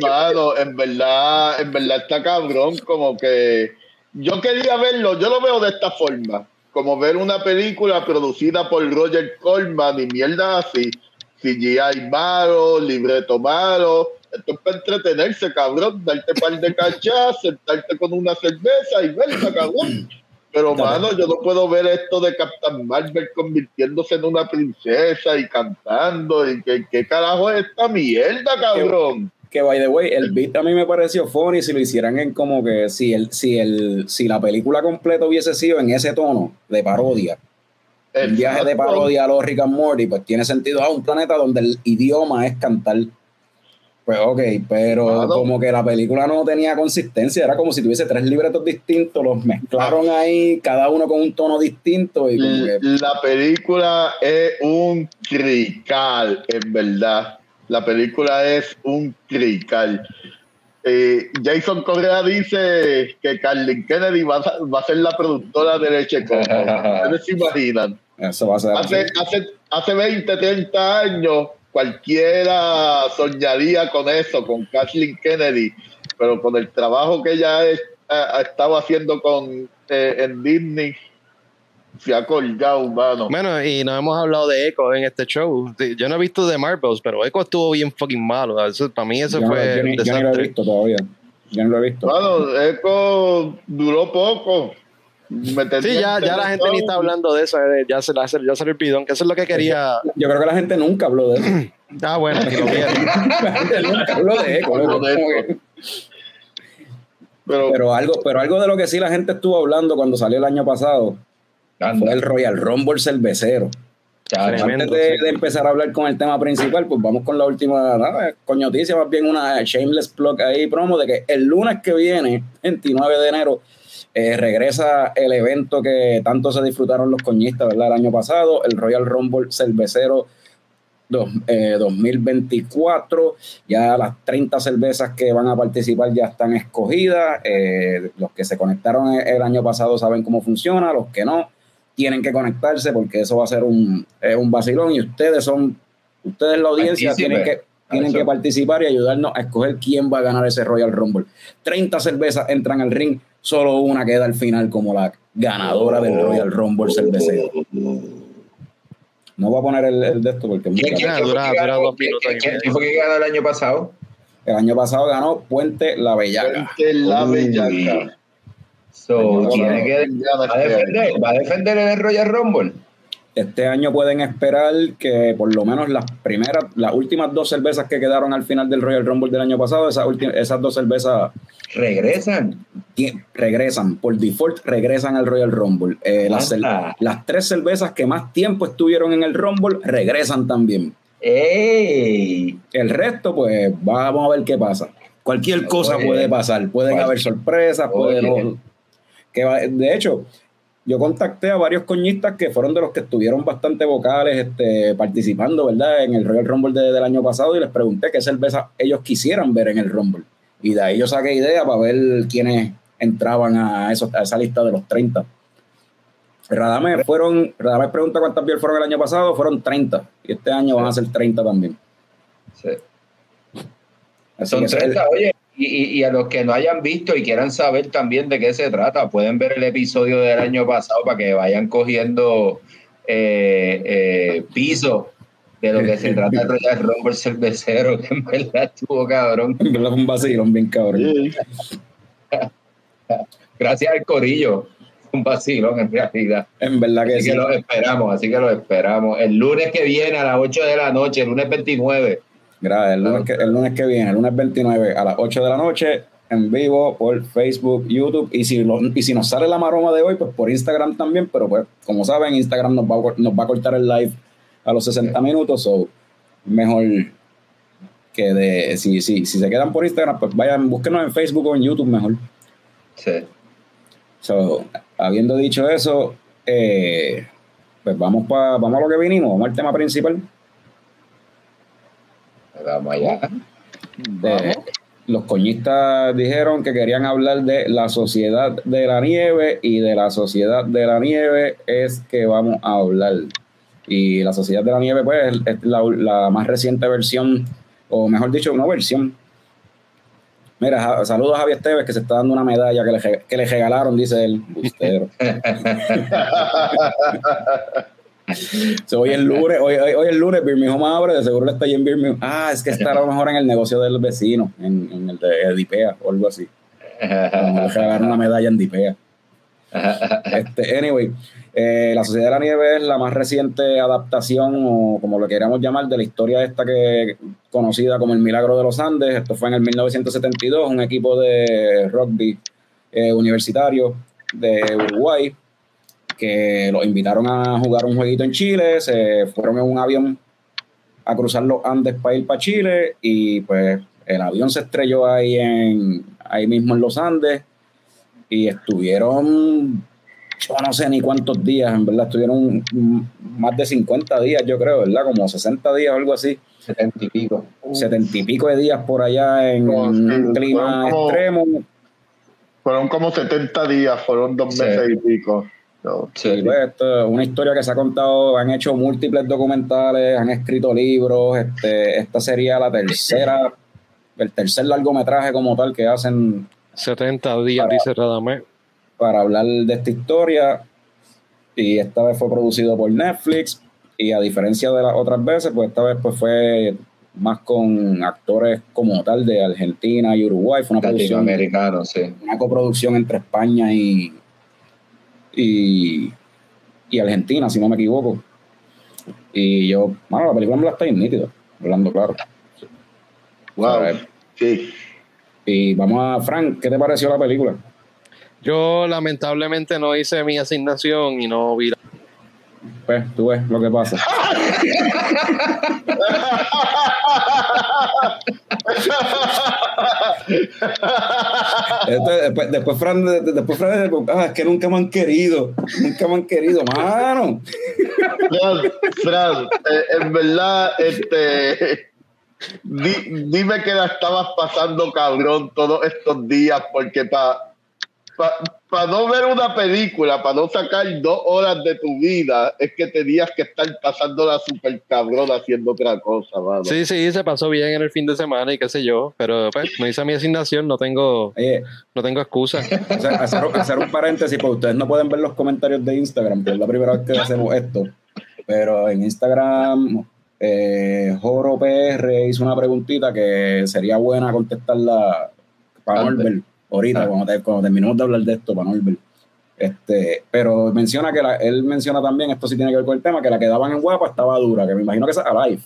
Speaker 2: Mano, en verdad, en verdad está cabrón, como que yo quería verlo, yo lo veo de esta forma como ver una película producida por Roger Corman y mierda así, CGI malo, libreto malo. Esto es para entretenerse, cabrón, darte par de cachas, sentarte con una cerveza y verla, cabrón. Pero, mano, yo no puedo ver esto de Captain Marvel convirtiéndose en una princesa y cantando. ¿Y qué, qué carajo es esta mierda, cabrón?
Speaker 1: que by the way, el beat a mí me pareció funny si lo hicieran en como que si el, si el, si la película completa hubiese sido en ese tono de parodia. El viaje de parodia a los Rick and Morty, pues tiene sentido a ah, un planeta donde el idioma es cantar. Pues ok, pero como que la película no tenía consistencia, era como si tuviese tres libretos distintos, los mezclaron ah. ahí, cada uno con un tono distinto. Y
Speaker 2: La película es un crical, en verdad la película es un crical. Eh, Jason Correa dice que Carlin Kennedy va a, ser la productora de Leche [laughs] ¿Ustedes se imaginan?
Speaker 1: Eso va a ser
Speaker 2: hace, hace, hace 20, 30 años cualquiera soñaría con eso, con Kathleen Kennedy, pero con el trabajo que ella ha, estado haciendo con eh, en Disney se ha colgado, humano.
Speaker 3: Bueno, y no hemos hablado de Echo en este show. Yo no he visto de Marvels, pero Echo estuvo bien fucking malo. para mí eso fue.
Speaker 1: Yo, yo, no lo he visto todavía. Yo no lo he visto.
Speaker 2: Bueno, Echo duró poco.
Speaker 3: Sí, ya, ya la gente ni está hablando de eso. Eh, ya se, ya se le olvidó, que eso es lo que quería.
Speaker 1: Yo creo que la gente nunca habló de eso. [clears throat]
Speaker 3: ah, bueno, que lo [laughs] la gente nunca habló de Echo.
Speaker 1: Pero, pero, algo, pero algo de lo que sí la gente estuvo hablando cuando salió el año pasado fue el Royal Rumble cervecero. Antes de, empezar a hablar con el tema principal, pues vamos con la última nada, noticia, más bien una shameless plug ahí promo de que el lunes que viene, 29 de enero, eh, regresa el evento que tanto se disfrutaron los coñistas ¿verdad? el año pasado, el Royal Rumble cervecero 2024. Eh, ya las 30 cervezas que van a participar ya están escogidas. Eh, los que se conectaron el año pasado saben cómo funciona, los que no tienen que conectarse porque eso va a ser un, un vacilón y ustedes son, ustedes la audiencia tienen que, tienen que participar y ayudarnos a escoger quién va a ganar ese Royal Rumble. 30 cervezas entran al ring, solo una queda al final como la ganadora del Royal Rumble cervecero. No voy a poner el, de esto porque...
Speaker 4: ¿Quién, ¿quién, fue que ganó el año pasado?
Speaker 1: El año pasado ganó Puente La Bellaca.
Speaker 2: Puente La Bellaca
Speaker 4: va, a defender, en el Royal Rumble.
Speaker 1: Este año pueden esperar que por lo menos las primeras, las últimas dos cervezas que quedaron al final del Royal Rumble del año pasado, esas, esas dos cervezas
Speaker 4: regresan.
Speaker 1: Regresan, por default regresan al Royal Rumble. Eh, las, las, tres cervezas que más tiempo estuvieron en el Rumble regresan también.
Speaker 4: ¡Ey!
Speaker 1: El resto, pues vamos a ver qué pasa. Cualquier cosa puede pasar. Pueden haber sorpresas, pueden que de hecho, yo contacté a varios coñistas que fueron de los que estuvieron bastante vocales este, participando, ¿verdad? En el Royal Rumble del año pasado y les pregunté qué cerveza ellos quisieran ver en el Rumble. Y de ahí yo saqué idea para ver quiénes entraban a, esa lista de los 30. Radame fueron, Radame pregunta cuántas bien fueron el año pasado, fueron 30. Y este año van a ser 30 también.
Speaker 4: Sí. Son 30, oye, y, a los que no hayan visto y quieran saber también de qué se trata, pueden ver el episodio del año pasado para que vayan cogiendo eh, eh, piso de lo que se trata el Royal Rumble cervecero, que en verdad estuvo cabrón.
Speaker 1: En verdad fue un vacilón bien cabrón.
Speaker 4: Gracias al corillo. Un vacilón en realidad.
Speaker 1: En verdad que
Speaker 4: así
Speaker 1: sí.
Speaker 4: que lo esperamos, así que lo esperamos. El lunes que viene a las 8 de la noche, el lunes 29
Speaker 1: Gracias. El lunes, que, el lunes que viene, el lunes 29 a las 8 de la noche, en vivo por Facebook, YouTube. Y si, y si nos sale la maroma de hoy, pues por Instagram también. Pero pues, como saben, Instagram nos va, a, nos va a cortar el live a los 60 minutos. o mejor que de, si, si, si se quedan por Instagram, pues vayan, búsquenos en Facebook o en YouTube mejor.
Speaker 4: Sí.
Speaker 1: So, habiendo dicho eso, eh, pues vamos, pa, vamos a lo que vinimos, vamos al tema principal.
Speaker 4: Vamos allá.
Speaker 1: Eh, los coñistas dijeron que querían hablar de la sociedad de la nieve y de la sociedad de la nieve es que vamos a hablar. Y la sociedad de la nieve, pues, es la, la más reciente versión, o mejor dicho, una versión. Mira, saludos a Javier Esteves que se está dando una medalla que le, que le regalaron, dice él. [laughs] Hoy es lunes, hoy, hoy, hoy es lunes, Birmingham abre, de seguro está ahí en Birmingham. Ah, es que está a lo mejor en el negocio del vecino, en, el de Dipea o algo así. A mejor le regalaron una medalla en Dipea. Este, anyway, eh, La Sociedad de la Nieve es la más reciente adaptación, o como lo queramos llamar, de la historia esta que conocida como el Milagro de los Andes. Esto fue en el 1972, un equipo de rugby eh, universitario de Uruguay que los invitaron a jugar un jueguito en Chile, se fueron en un avión a cruzar los Andes para ir para Chile y pues el avión se estrelló ahí en ahí mismo en los Andes y estuvieron yo no sé ni cuántos días, en verdad estuvieron más de 50 días, yo creo, ¿verdad? Como 60 días o algo así,
Speaker 4: Setenta y pico.
Speaker 1: 70 y pico de días por allá en
Speaker 2: No, sí,
Speaker 1: un clima
Speaker 2: fueron como-
Speaker 1: extremo.
Speaker 2: Fueron como 70 días, fueron dos
Speaker 4: Sí.
Speaker 2: meses y pico. No.
Speaker 1: Sí, pues, esto es una historia que se ha contado, han hecho múltiples documentales, han escrito libros, este, esta sería la tercera, el tercer largometraje como tal que hacen
Speaker 3: 70 días,
Speaker 1: Para-
Speaker 3: dice Radamés.
Speaker 1: para hablar de esta historia y esta vez fue producido por Netflix y a diferencia de las otras veces, pues esta vez pues fue más con actores como tal de Argentina y Uruguay, fue una producción
Speaker 4: sí.
Speaker 1: una coproducción entre España y, y, y Argentina, si no me equivoco. Y yo, bueno, la película me la está bien nítida, hablando claro.
Speaker 2: Wow. Sí.
Speaker 1: Y vamos a, Frank, ¿qué te pareció la película?
Speaker 3: Yo lamentablemente no hice mi asignación y no vi la...
Speaker 1: Pues tú ves lo que pasa. [laughs] Después, después Fran, de- de- después Fran, ah, es que nunca me han querido, nunca me han querido, mano.
Speaker 2: Fran, Fran, eh, en verdad, este, di- dime que la estabas pasando cabrón todos estos días, porque para no ver una película, para no sacar dos horas de tu vida, es que tenías que estar pasándola súper cabrón haciendo otra cosa, mano.
Speaker 3: Sí, sí, se pasó bien en el fin de semana y qué sé yo, pero pues no hice mi asignación, no tengo,
Speaker 1: Oye,
Speaker 3: no tengo excusa.
Speaker 1: o sea, hacer, hacer un paréntesis, porque ustedes no pueden ver los comentarios de Instagram, que es la primera vez que hacemos esto. Pero en Instagram, eh, Joro PR hizo una preguntita que sería buena contestarla para
Speaker 4: Antes.
Speaker 1: Norbert, ahorita,
Speaker 4: Ah.
Speaker 1: cuando, te- cuando terminemos de hablar de esto, para Norbert. Este, pero menciona que la- él menciona también, esto sí tiene que ver con el tema, que la que daban en guapa estaba dura, que me imagino que es Alive,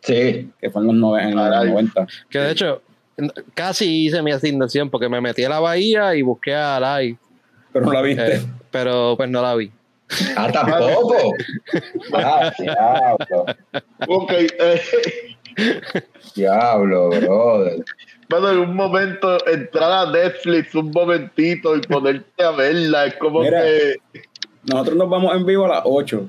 Speaker 4: Sí.
Speaker 1: que fue en los, nove- en los
Speaker 2: Alive.
Speaker 1: 90.
Speaker 3: Que de hecho, casi hice mi asignación porque me metí a la bahía y busqué a Live,
Speaker 1: Pero no la viste.
Speaker 3: eh, pero pues no la vi.
Speaker 4: Ah, tampoco. [laughs] Ah, diablo.
Speaker 2: Ok, eh,
Speaker 4: Diablo, brother.
Speaker 2: Bueno, en un momento entrar a Netflix un momentito y ponerte a verla, es como
Speaker 1: Mira.
Speaker 2: que...
Speaker 1: Nosotros nos vamos en vivo a las 8.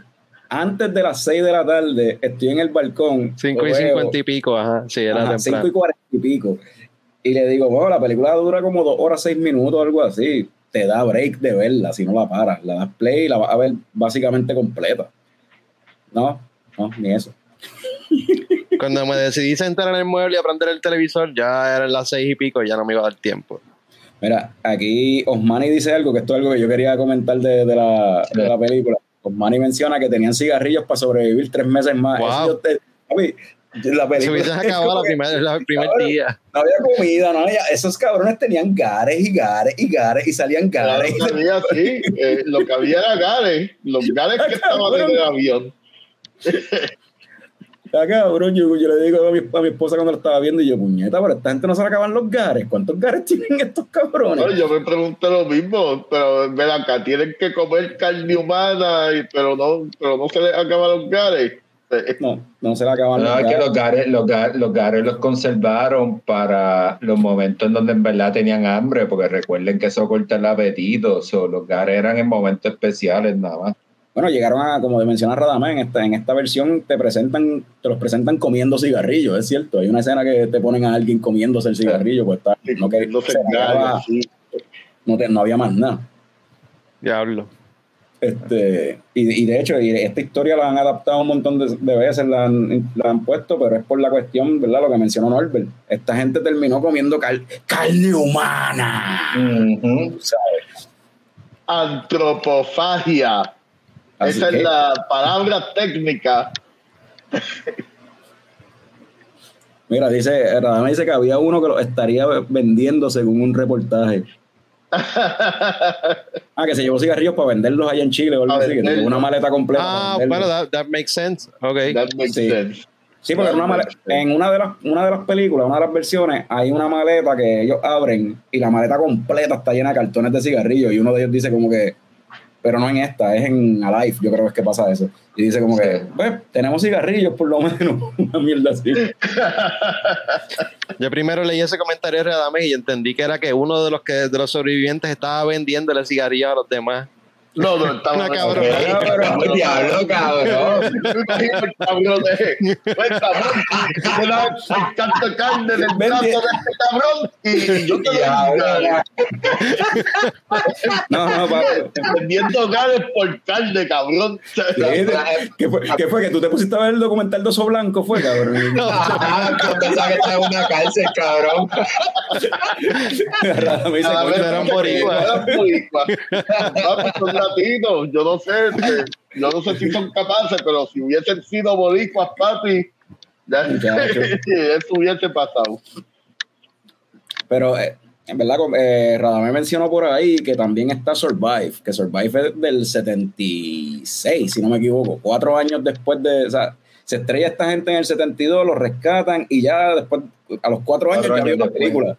Speaker 1: Antes de las 6 de la tarde, estoy en el balcón.
Speaker 3: 5 y
Speaker 1: lo veo,
Speaker 3: 50 y pico, ajá, sí, era
Speaker 1: ajá, 5
Speaker 3: temprano.
Speaker 1: y 40 y pico. Y le digo, bueno, la película dura como 2 horas, 6 minutos, algo así. Te da break de verla si no la paras. La das play y la vas a ver básicamente completa. No, no, ni eso.
Speaker 3: Cuando me decidí sentar en el mueble y a prender el televisor, ya eran las 6 y pico, ya no me iba a dar tiempo.
Speaker 1: Mira, aquí Osmani dice algo, que esto es algo que yo quería comentar de, de la, de la película. Osmani menciona que tenían cigarrillos para sobrevivir tres meses más.
Speaker 3: Wow.
Speaker 1: Eso yo te- papi, la
Speaker 3: Se
Speaker 1: película
Speaker 3: hubiese [laughs]
Speaker 1: es
Speaker 3: acabado
Speaker 1: como
Speaker 3: la
Speaker 1: que-
Speaker 3: primer, la- el primer
Speaker 1: Cabrón.
Speaker 3: día.
Speaker 1: No había comida, no había. Esos cabrones tenían gares y gares y gares y salían
Speaker 2: Claro,
Speaker 1: gares.
Speaker 2: que había así, eh, lo que había era Gales, los Gales que [laughs] estaban en el avión. [laughs]
Speaker 1: Ah, cabrón, yo, yo le digo a mi, a mi esposa cuando lo estaba viendo y yo, puñeta, pero esta gente no se le acaban los gares. ¿Cuántos gares [laughs] tienen estos cabrones?
Speaker 2: No, yo me pregunté lo mismo, pero ven acá, tienen que comer carne humana, y, pero no pero no se les acaban los Gales.
Speaker 1: No, no se le acaban
Speaker 4: no,
Speaker 1: los
Speaker 4: es que los
Speaker 1: gares.
Speaker 4: gares, los, gares, los gares los conservaron para los momentos en donde en verdad tenían hambre, porque recuerden que eso corta el apetito. So, los gares eran en momentos especiales nada más.
Speaker 1: Bueno, llegaron a, como menciona Radamé, en esta, en esta versión te presentan, te los presentan comiendo cigarrillos, es cierto. Hay una escena que te ponen a alguien comiéndose el cigarrillo, pues está, no, que,
Speaker 2: No se
Speaker 1: acaba-
Speaker 2: sí.
Speaker 1: no, te- no había más nada.
Speaker 3: Diablo.
Speaker 1: Este, y, y de hecho, y esta historia la han adaptado un montón de, de veces, la han, la han puesto, pero es por la cuestión, ¿verdad? Lo que mencionó Norbert. Esta gente terminó comiendo cal- carne humana. ¿sabes?
Speaker 2: Antropofagia.
Speaker 1: Así
Speaker 2: Esa
Speaker 1: que-
Speaker 2: es la palabra técnica.
Speaker 1: Mira, dice, Radamé dice que había uno que lo estaría vendiendo según un reportaje. [laughs] Ah, que se llevó cigarrillos para venderlos allá en Chile o algo así, que tenía una maleta completa.
Speaker 3: Ah, bueno, that, that makes sense. Ok.
Speaker 2: That makes
Speaker 1: Sí.
Speaker 2: sense.
Speaker 1: Sí, porque era una maleta- en una de, las, una de las películas, una de las versiones, hay una maleta que ellos abren y la maleta completa está llena de cartones de cigarrillos y uno de ellos dice como que, pero no en esta, es en Alive, yo creo que es que pasa eso. Y dice como que, pues, tenemos cigarrillos por lo menos, [laughs] una mierda así.
Speaker 3: Yo primero leí ese comentario de Radame y entendí que era que uno de los que de los sobrevivientes estaba vendiéndole cigarrillos a los demás.
Speaker 2: No, no,
Speaker 3: Una cabrón. [laughs]
Speaker 4: Pero, diablo, cabrón. [laughs]
Speaker 2: De. Carne del brazo de este cabrón y yo te
Speaker 1: No, no, papi.
Speaker 2: vendiendo ganes por carne, cabrón.
Speaker 1: ¿Qué fue, ¿Qué fue? ¿Que tú te pusiste a ver el documental de Oso Blanco? Fue, cabrón. [laughs]
Speaker 4: Tú pensabas que estaba en una cárcel, cabrón.
Speaker 1: Radamé dice,
Speaker 2: Cada
Speaker 1: "Coño,
Speaker 2: vez
Speaker 3: eran
Speaker 2: que-
Speaker 3: boricuas.
Speaker 2: eran boricuas. Papi, son latinos. Yo no sé, eh, yo no sé si son capaces, pero si hubiesen sido boricuas, papi, ya, [laughs] eso hubiese pasado.
Speaker 1: Pero eh, en verdad, eh, Radamé mencionó por ahí que también está Survive, que Survive es del 76, si no me equivoco, cuatro años después de, o sea, se estrella esta gente en el 72, lo rescatan y ya después, a los cuatro años
Speaker 4: Cuatro
Speaker 1: ya
Speaker 4: años
Speaker 1: una película.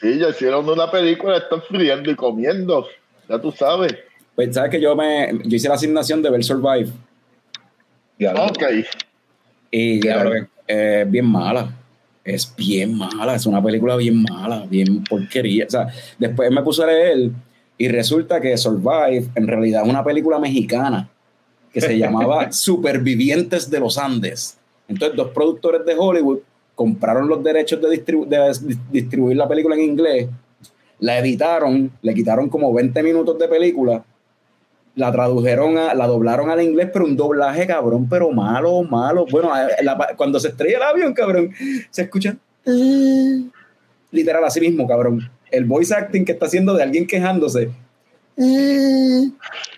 Speaker 2: Sí, ya hicieron una película, están friendo y comiendo. Ya tú sabes.
Speaker 1: Pues sabes que yo me, yo hice la asignación de ver Survive
Speaker 4: Diablo.
Speaker 2: Ok.
Speaker 1: y
Speaker 4: Claro.
Speaker 1: claro, eh, es bien mala. Es bien mala, es una película bien mala, bien porquería. O sea, después me puse a leer y resulta que Survive en realidad es una película mexicana que se llamaba [laughs] Supervivientes de los Andes. Entonces, dos productores de Hollywood compraron los derechos de, distribu- de dis- distribuir la película en inglés, la editaron, le quitaron como 20 minutos de película, la tradujeron, a, la doblaron al inglés, pero un doblaje cabrón, pero malo, malo. Bueno, la- cuando se estrella el avión, cabrón, se escucha [laughs] literal así mismo, cabrón. El voice acting que está haciendo de alguien quejándose. [laughs]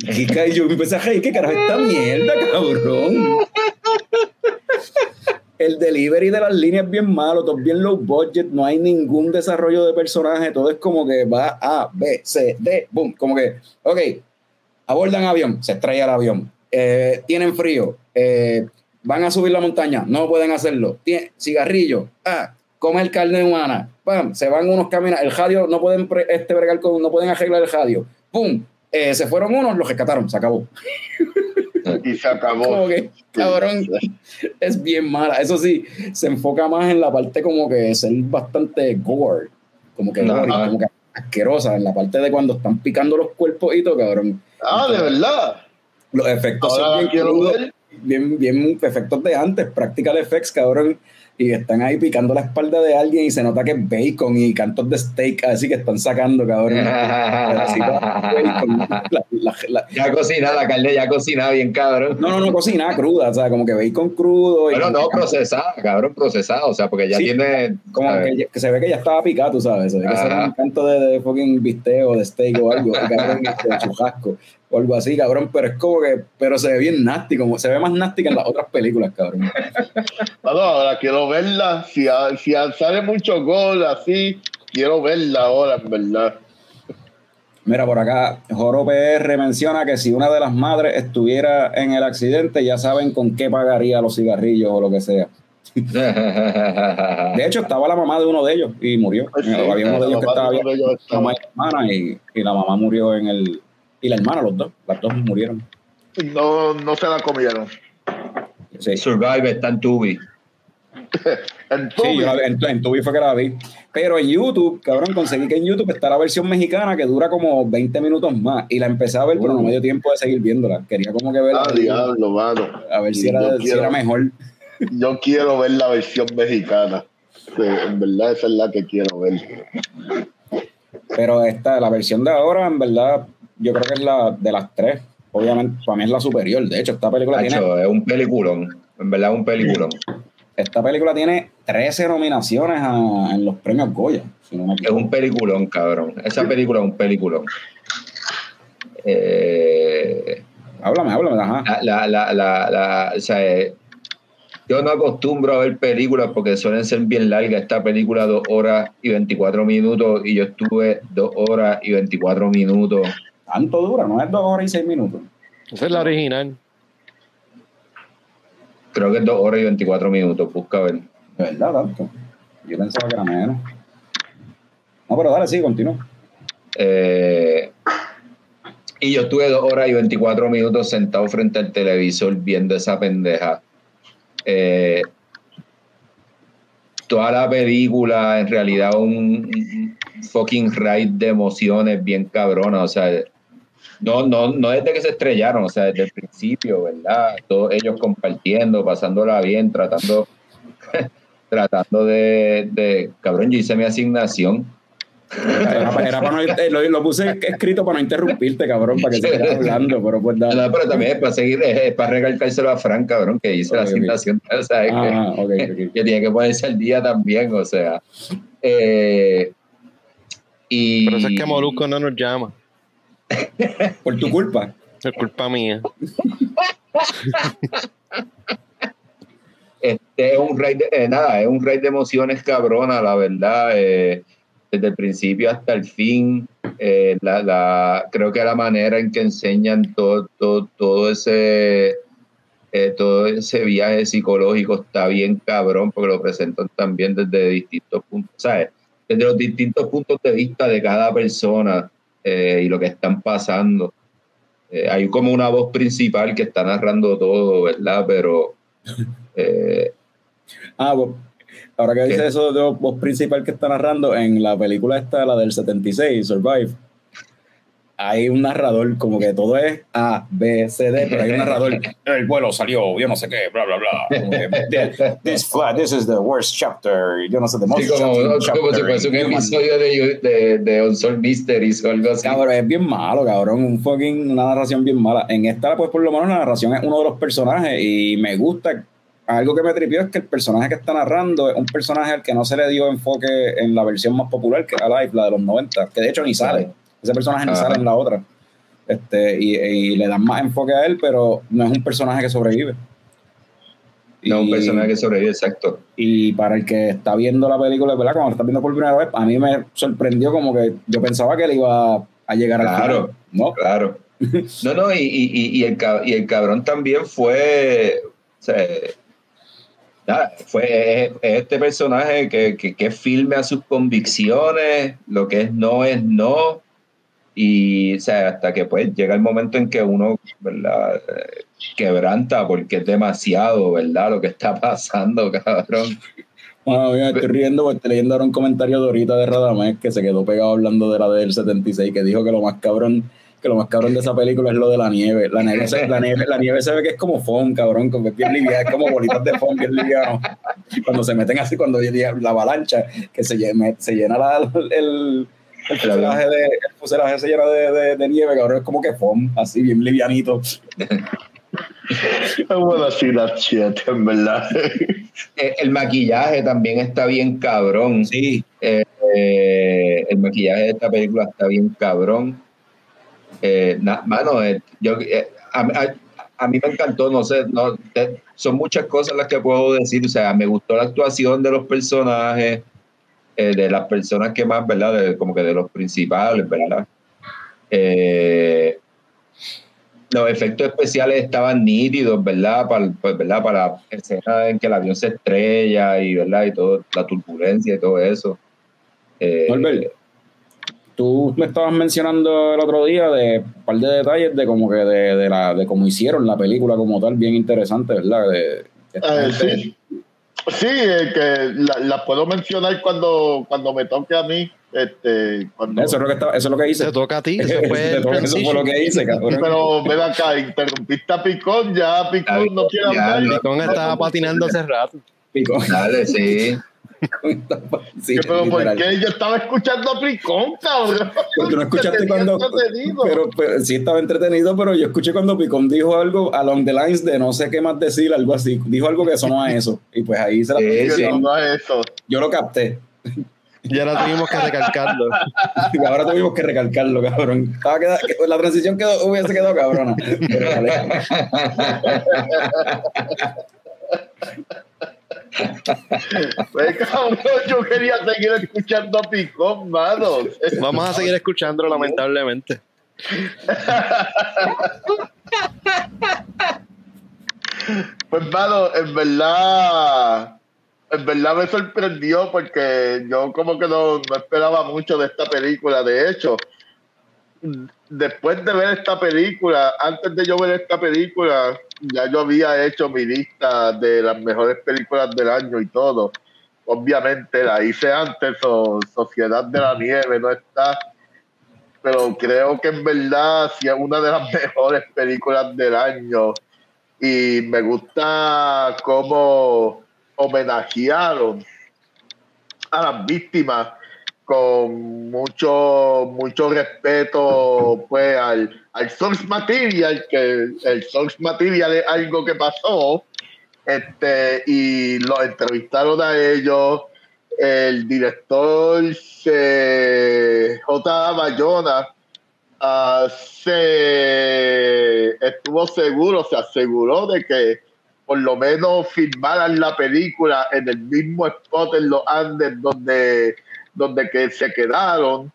Speaker 1: Y yo empecé a reír, ¿qué carajo es esta mierda, cabrón? El delivery de las líneas es bien malo, todo bien low budget, no hay ningún desarrollo de personaje, todo es como que va A, B, C, D, boom, como que, ok, abordan avión, se estrella el avión, Eh, tienen frío, eh, van a subir la montaña, no pueden hacerlo, Tien- cigarrillo, ah, comer carne humana, pam, se van unos caminos, el radio, no pueden pre- este bregar con, no pueden arreglar el radio, pum, eh, se fueron unos, los rescataron, se acabó.
Speaker 2: Y se acabó.
Speaker 1: Como que, cabrón, es bien mala. Eso sí, se enfoca más en la parte como que ser bastante gore, como que,
Speaker 4: Ajá.
Speaker 1: gore, como que asquerosa, en la parte de cuando están picando los cuerpos y todo, cabrón.
Speaker 2: Ah, de verdad.
Speaker 1: Los efectos
Speaker 2: Ahora
Speaker 1: son bien crudos, bien, bien efectos de antes, practical effects, cabrón. Y están ahí picando la espalda de alguien y se nota que es bacon y cantos de steak así que están sacando, cabrón. La- la- la-
Speaker 4: Ya cocina, la carne ya cocina bien, cabrón.
Speaker 1: no, no, no cocina cruda, o sea, como que bacon crudo. y
Speaker 4: Bueno, no, procesada, cabrón, procesada, o sea, porque ya
Speaker 1: Sí,
Speaker 4: tiene...
Speaker 1: Como que, ya- que se ve que ya estaba picado, tú sabes. Se ve que será un canto de, de fucking bistec o de steak o algo, cabrón, de chujasco o algo así, cabrón. Pero es como que, pero se ve bien nasty, como se ve más nasty que en las otras películas, cabrón.
Speaker 2: Bueno, ahora quiero verla. Si, a- si a- sale mucho gol así, quiero verla ahora, en verdad.
Speaker 1: Mira, por acá, Joro PR menciona que si una de las madres estuviera en el accidente, ya saben con qué pagaría los cigarrillos o lo que sea. De hecho, estaba la mamá de uno de ellos y murió.
Speaker 2: Pues sí,
Speaker 1: Había uno de ellos que
Speaker 2: la
Speaker 1: estaba bien,
Speaker 2: estaba-
Speaker 1: mamá y hermana, y, y la mamá murió en el. Y la hermana, los dos. Las dos murieron.
Speaker 2: No, no se la comieron.
Speaker 4: Survive está en Tubi. [laughs]
Speaker 1: en Tubi. Sí, yo en, en, Tubi fue que la vi. Pero en YouTube, cabrón, conseguí que en YouTube está la versión mexicana que dura como 20 minutos más. Y la empecé a ver, pero no me dio tiempo de seguir viéndola. Quería como que verla.
Speaker 2: Ah, diablo, mano.
Speaker 1: A ver si era, si era mejor.
Speaker 2: Yo quiero ver la versión mexicana. en verdad, esa es la que quiero ver.
Speaker 1: Pero esta, la versión de ahora, en verdad, yo creo que es la de las tres. Obviamente, para mí es la superior. De hecho, esta película tiene.
Speaker 4: Es un peliculón. En verdad, es un peliculón.
Speaker 1: Esta película tiene 13 nominaciones en los premios Goya.
Speaker 4: es un peliculón, cabrón. Esa película es un peliculón. Eh,
Speaker 1: háblame, háblame, ajá.
Speaker 4: La, la, la, o sea, eh, yo no acostumbro a ver películas porque suelen ser bien largas. Esta película, dos horas y 24 minutos, y yo estuve dos horas y 24 minutos.
Speaker 1: ¿Tanto dura? ¿No es dos horas y seis minutos?
Speaker 3: Esa es la original.
Speaker 4: Creo que es 2 horas y 24 minutos, busca ver.
Speaker 1: De verdad, tanto. Yo pensaba que era menos. No, pero dale, sí, continúa.
Speaker 4: Eh, y yo estuve 2 horas y 24 minutos sentado frente al televisor viendo esa pendeja. Eh, toda la película, en realidad, un, fucking ride de emociones bien cabrona. O sea, no, no, no desde que se estrellaron, o sea, desde el principio, ¿verdad? Todos ellos compartiendo, pasándola bien, tratando, [laughs] tratando de, de, cabrón, yo hice mi asignación.
Speaker 1: Era, para no, lo, puse escrito para no interrumpirte, cabrón, para que sigas [laughs] hablando, pero pues
Speaker 4: No, pero también es para seguir, es, para recalcárselo a Frank, cabrón, que hice la asignación, o sea, ah, que, [laughs] que, tiene que ponerse al día también, o sea. Eh, y...
Speaker 3: Pero eso es que Molusco no nos llama.
Speaker 1: Por tu culpa.
Speaker 3: Es culpa mía.
Speaker 4: Este es un rey de, eh, nada, es un rey de emociones cabrona, la verdad. Eh, desde el principio hasta el fin. Eh, la, creo que la manera en que enseñan todo, todo, todo ese todo ese viaje psicológico está bien cabrón porque lo presentan también desde distintos puntos, ¿sabes? Desde los distintos puntos de vista de cada persona eh, y lo que están pasando. Eh, hay como una voz principal que está narrando todo, ¿verdad? Pero... [laughs] Eh,
Speaker 1: ah, ahora que dice eso de voz principal que está narrando, en la película esta, la del 76, Survive, hay un narrador, como que todo es A, B, C, D, pero hay un narrador. [laughs] El vuelo salió, yo no sé qué, bla, bla, bla. this, this is the worst chapter, yo no sé, the most sí, como,
Speaker 4: como si fuese un episodio de, de, de Unsolved Mysteries o algo así.
Speaker 1: Cabrón, es bien malo, cabrón, un fucking, una narración bien mala. En esta, pues por lo menos la narración es uno de los personajes y me gusta algo que me tripió es que el personaje que está narrando es un personaje al que no se le dio enfoque en la versión más popular, que es Alive, la de los 90, que de hecho ni sale. Ese personaje no sale en la otra. Este, y, le dan más enfoque a él, pero no es un personaje que sobrevive.
Speaker 4: No, un personaje que sobrevive, exacto.
Speaker 1: Y para el que está viendo la película, ¿verdad? Cuando lo está viendo por primera vez, a mí me sorprendió como que yo pensaba que él iba a llegar a
Speaker 4: Claro, ¿no? Claro. [laughs] No, no, y, y, el, y el cabrón también fue. O sea, fue este personaje que, que, que firme a sus convicciones, lo que es no es no, y o sea, hasta que pues llega el momento en que uno, ¿verdad? Quebranta porque es demasiado, ¿verdad? Lo que está pasando, [laughs] cabrón.
Speaker 1: Bueno, mira, estoy riendo porque estoy leyendo ahora un comentario de ahorita de Radamés que se quedó pegado hablando de la del 76, que dijo que lo más cabrón que lo más cabrón de esa película es lo de la nieve. La nieve, se, la nieve, la nieve se ve que es como foam, cabrón, como es bien liviana, es como bolitas de foam bien liviano. Cuando se meten así, cuando la avalancha, que se llena, se llena la, el, el fuselaje, de, el fuselaje se llena de, de, nieve, cabrón, es como que foam, así bien livianito.
Speaker 2: I wanna see that shit, en verdad.
Speaker 4: Eh, el maquillaje también está bien cabrón.
Speaker 1: Sí.
Speaker 4: Eh, eh, el maquillaje de esta película está bien cabrón. mano, yo, a, a, mí me encantó, no sé, no, son muchas cosas las que puedo decir. O sea, me gustó la actuación de los personajes eh, de las personas que más, ¿verdad? como que de los principales, ¿verdad? Eh, los efectos especiales estaban nítidos, ¿verdad? Para, pues, ¿verdad? Para escena en que el avión se estrella y, ¿verdad? Y todo, la turbulencia y todo eso.
Speaker 1: Eh, tú me estabas mencionando el otro día de un par de detalles de como que de, de, la, de cómo hicieron la película como tal, bien interesante, ¿verdad? De,
Speaker 2: eh, sí, sí que las la puedo mencionar cuando, cuando me toque a mí. Este, cuando...
Speaker 1: Eso, es lo que estaba, eso es lo que hice.
Speaker 3: Te toca a ti. Eso [laughs] fue,
Speaker 1: eso fue lo que hice, cabrón.
Speaker 2: Pero ven acá, interrumpiste a Picón, ya Picón no quiere hablar.
Speaker 3: Picón estaba patinando hace rato.
Speaker 1: Picón.
Speaker 4: Dale, sí.
Speaker 2: Sí, pero ¿por qué yo estaba escuchando a Picón, cabrón?
Speaker 1: Porque no escuchaste cuando. Pero, pero, sí estaba entretenido, pero yo escuché cuando Picón dijo algo along the lines de no sé qué más decir, algo así. Dijo algo que sonó a eso. Y pues ahí se la
Speaker 2: sí, a eso.
Speaker 1: Yo lo capté.
Speaker 3: Y ahora tuvimos que recalcarlo.
Speaker 1: Y [laughs] ahora tuvimos que recalcarlo, cabrón. la transición quedó, hubiese quedado cabrona. Pero vale. [laughs]
Speaker 2: Pues, cabrón, yo quería seguir escuchando a Picón, mano.
Speaker 3: Vamos a seguir escuchándolo, lamentablemente.
Speaker 2: Pues, mano, en verdad, en verdad me sorprendió porque yo como que no, no esperaba mucho de esta película. De hecho, después de ver esta película, antes de yo ver esta película, ya yo había hecho mi lista de las mejores películas del año y todo. Obviamente la hice antes, o Sociedad de la Nieve no está, pero creo que en verdad sí es una de las [laughs] mejores películas del año y me gusta cómo homenajearon a las víctimas con mucho mucho respeto pues al, source material que el source material es algo que pasó este y lo entrevistaron a ellos el director J. Bayona uh, se estuvo seguro se aseguró de que por lo menos filmaran la película en el mismo spot en los Andes donde donde que se quedaron.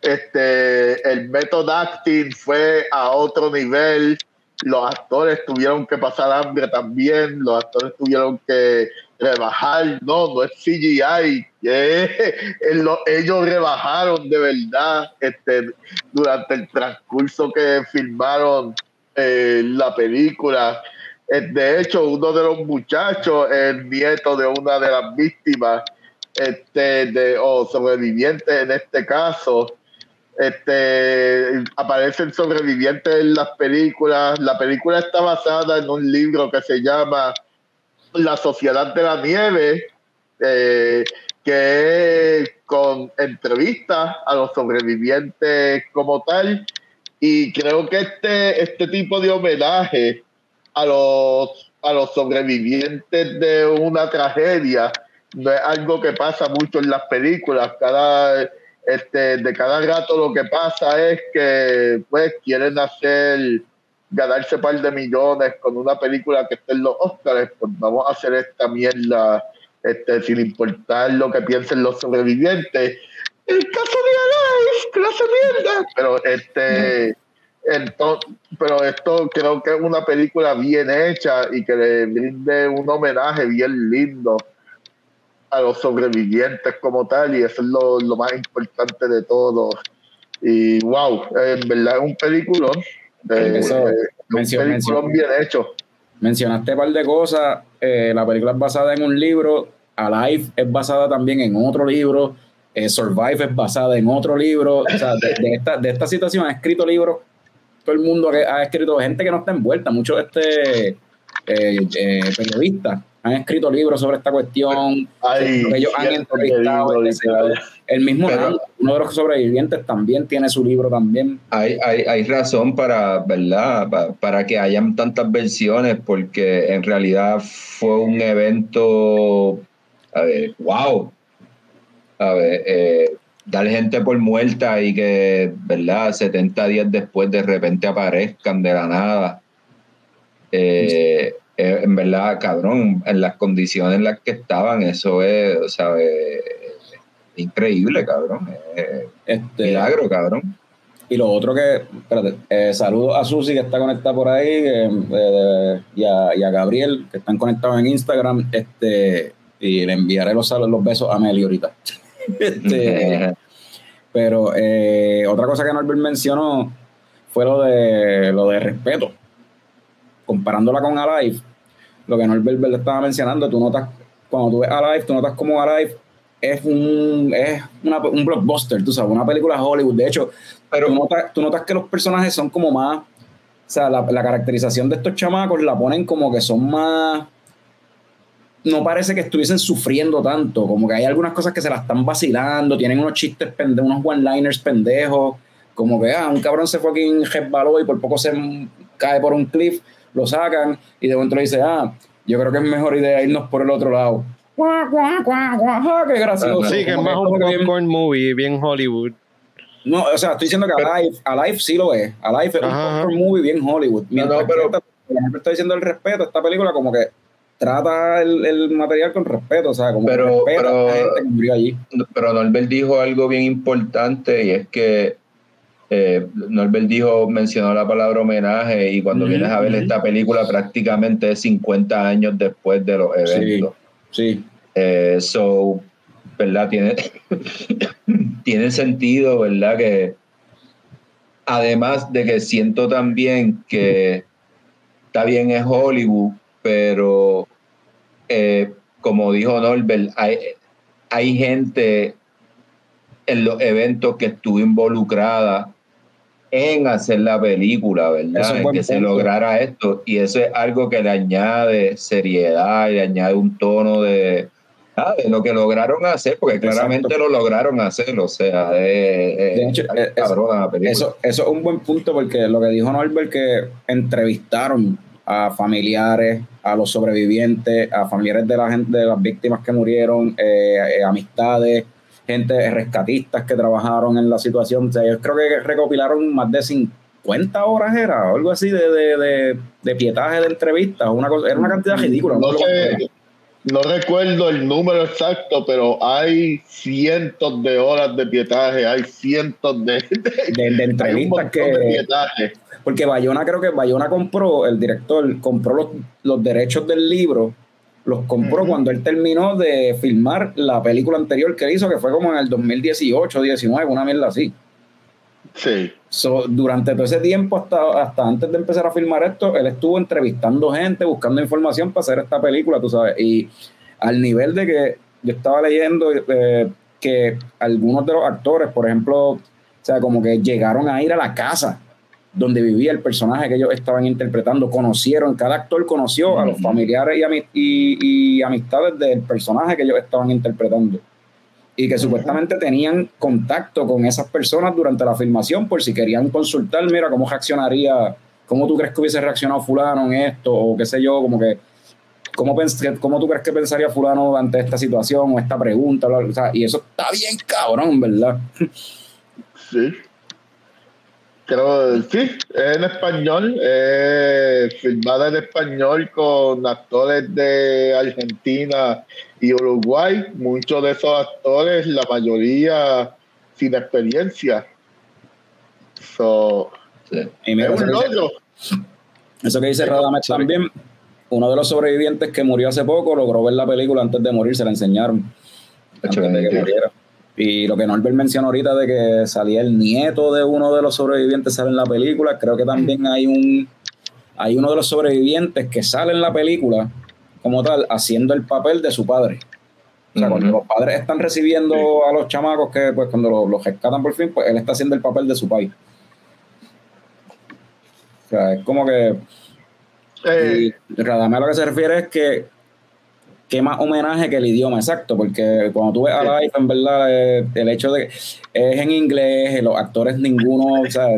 Speaker 2: Este, el método acting fue a otro nivel. Los actores tuvieron que pasar hambre también. Los actores tuvieron que rebajar. No, no es CGI. [laughs] ellos rebajaron de verdad este, durante el transcurso que filmaron eh, la película. Eh, de hecho, uno de los muchachos, el nieto de una de las víctimas, este, de, o sobrevivientes en este caso. Este, aparecen sobrevivientes en las películas. La película está basada en un libro que se llama La Sociedad de la Nieve, eh, que con entrevistas a los sobrevivientes como tal. Y creo que este, este tipo de homenaje a los, a los sobrevivientes de una tragedia no es algo que pasa mucho en las películas. Cada, este, de cada rato lo que pasa es que pues quieren hacer ganarse par de millones con una película que esté en los Oscars, pues vamos a hacer esta mierda este, sin importar lo que piensen los sobrevivientes. El caso de Alice, clase mierda. Pero este entonces, pero esto creo que es una película bien hecha y que le brinde un homenaje bien lindo a los sobrevivientes como tal, y eso es lo, más importante de todo. Y wow, en verdad es un peliculón. De, un peliculón bien hecho.
Speaker 1: Mencionaste un par de cosas. Eh, la película es basada en un libro. Alive es basada también en otro libro. Eh, Survive es basada en otro libro. O sea, de, esta, de esta situación ha escrito libros. Todo el mundo ha, escrito, gente que no está envuelta, muchos este, eh, periodistas han escrito libros sobre esta cuestión, ellos han entrevistado, el, mismo uno de los sobrevivientes también tiene su libro también.
Speaker 4: Hay, hay, hay razón para, ¿verdad? Para, que hayan tantas versiones, porque en realidad fue un evento, a ver, wow, a ver, eh, dar gente por muerta y que, ¿verdad? 70 días después de repente aparezcan de la nada. Eh, eh, en verdad, cabrón, en las condiciones en las que estaban, eso es, o sea, increíble, cabrón. este, milagro, cabrón.
Speaker 1: Y lo otro que, espérate, eh, saludo a Susi que está conectada por ahí eh, y, a, y, a, Gabriel que están conectados en Instagram. Este, y le enviaré los, los besos a Meli ahorita. [laughs] este, [laughs] Pero eh, otra cosa que Norbert mencionó fue lo de, lo de respeto. Comparándola con Alive, lo que Norbert le estaba mencionando, tú notas, cuando tú ves Alive, tú notas como Alive es un, es un blockbuster, tú sabes, una película Hollywood. De hecho, pero tú notas, tú notas que los personajes son como más, o sea, la, la caracterización de estos chamacos la ponen como que son más no parece que estuviesen sufriendo tanto, como que hay algunas cosas que se la están vacilando, tienen unos chistes pendejos, unos one-liners pendejos, como que ah, un cabrón se fue aquí en resbaló y por poco se cae por un cliff, lo sacan y de momento le dice, ah, yo creo que es mejor idea irnos por el otro lado. Ah, ¡Qué gracioso!
Speaker 3: Sí, que es más un popcorn movie, bien Hollywood.
Speaker 1: No, o sea, estoy diciendo que Alive, Alive sí lo es. Alive es un popcorn movie bien Hollywood. Mientras no, pero, que estoy diciendo el respeto, esta película como que trata el, material con respeto, o sea, como
Speaker 4: pero, pero, a la gente que murió allí. Pero Norbert dijo algo bien importante y es que eh, Norbert dijo, mencionó la palabra homenaje y cuando vienes a ver esta película prácticamente es 50 años después de los eventos.
Speaker 1: Sí.
Speaker 4: Eh, so, ¿verdad? Tiene, [coughs] tiene sentido, ¿verdad? Que además de que siento también que está bien es Hollywood, pero eh, como dijo Norbert, hay, hay gente en los eventos que estuvo involucrada en hacer la película, ¿verdad? En que se lograra esto. Y eso es algo que le añade seriedad, le añade un tono de, ah, de lo que lograron hacer, porque claramente lo lograron hacer, o sea, de
Speaker 1: hecho, Eso, eso es un buen punto porque lo que dijo Norbert que entrevistaron a familiares, a los sobrevivientes, a familiares de la gente, de las víctimas que murieron, eh, eh, amistades, gente rescatistas que trabajaron en la situación. O sea, yo creo que recopilaron más de 50 horas, era algo así de, de, de, pietaje de entrevistas. Una cosa, era una cantidad ridícula.
Speaker 2: No, sé, no recuerdo el número exacto, pero hay cientos de horas de pietaje, hay cientos de,
Speaker 1: de, entrevistas que. Porque Bayona, creo que Bayona compró, el director compró los, los derechos del libro, los compró cuando él terminó de filmar la película anterior que hizo, que fue como en el 2018, 19, una mierda así.
Speaker 2: Sí.
Speaker 1: durante todo ese tiempo, hasta, hasta antes de empezar a filmar esto, él estuvo entrevistando gente, buscando información para hacer esta película, tú sabes. Y al nivel de que yo estaba leyendo eh, que algunos de los actores, por ejemplo, o sea, como que llegaron a ir a la casa donde vivía el personaje que ellos estaban interpretando, conocieron, cada actor conoció a los familiares y, amistades del personaje que ellos estaban interpretando. Y que supuestamente tenían contacto con esas personas durante la filmación por si querían consultar, mira, cómo reaccionaría, cómo tú crees que hubiese reaccionado fulano en esto, o qué sé yo, como que, ¿cómo, cómo tú crees que pensaría fulano ante esta situación o esta pregunta? y eso está bien cabrón, ¿verdad?
Speaker 2: Sí. Creo, sí, es en español, eh, filmada en español con actores de Argentina y Uruguay. Muchos de esos actores, la mayoría sin experiencia. So, es un logro.
Speaker 1: Eso que dice Radames también, uno de los sobrevivientes que murió hace poco logró ver la película antes de morir, se la enseñaron. Antes de que muriera. Y lo que Norbert mencionó ahorita de que salía el nieto de uno de los sobrevivientes sale en la película, creo que también hay un hay uno de los sobrevivientes que sale en la película como tal haciendo el papel de su padre. O sea, cuando los padres están recibiendo a los chamacos que pues cuando los, rescatan por fin, pues él está haciendo el papel de su padre. O sea, es como que eh, y a lo que se refiere es que qué más homenaje que el idioma exacto, porque cuando tú ves a Life, en verdad, eh, el hecho de que es en inglés, los actores ninguno, o sea,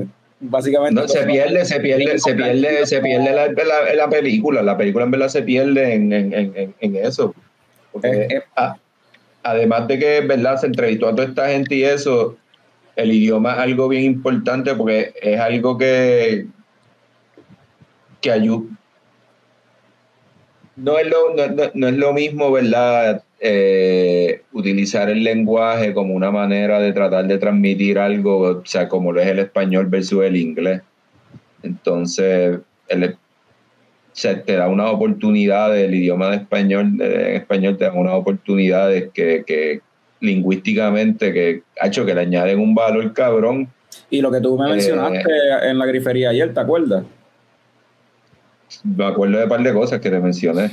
Speaker 1: básicamente...
Speaker 4: No, se pierde, se pierde, se pierde, se pierde la, la, película, la película en verdad se pierde en, en, en, eso. Porque, además de que, ¿verdad? Se entrevistó a toda esta gente y eso, el idioma es algo bien importante porque es algo que, que ayuda no es lo, no, es lo mismo, ¿verdad? Eh, utilizar el lenguaje como una manera de tratar de transmitir algo, o sea, como lo es el español versus el inglés. Entonces, el, se te da una oportunidad, el idioma de español, en español te da unas oportunidades que, que, lingüísticamente que ha hecho que le añaden un valor cabrón.
Speaker 1: Y lo que tú me mencionaste eh, en la grifería ayer, ¿te acuerdas?
Speaker 4: Me acuerdo de un par de cosas que te mencioné.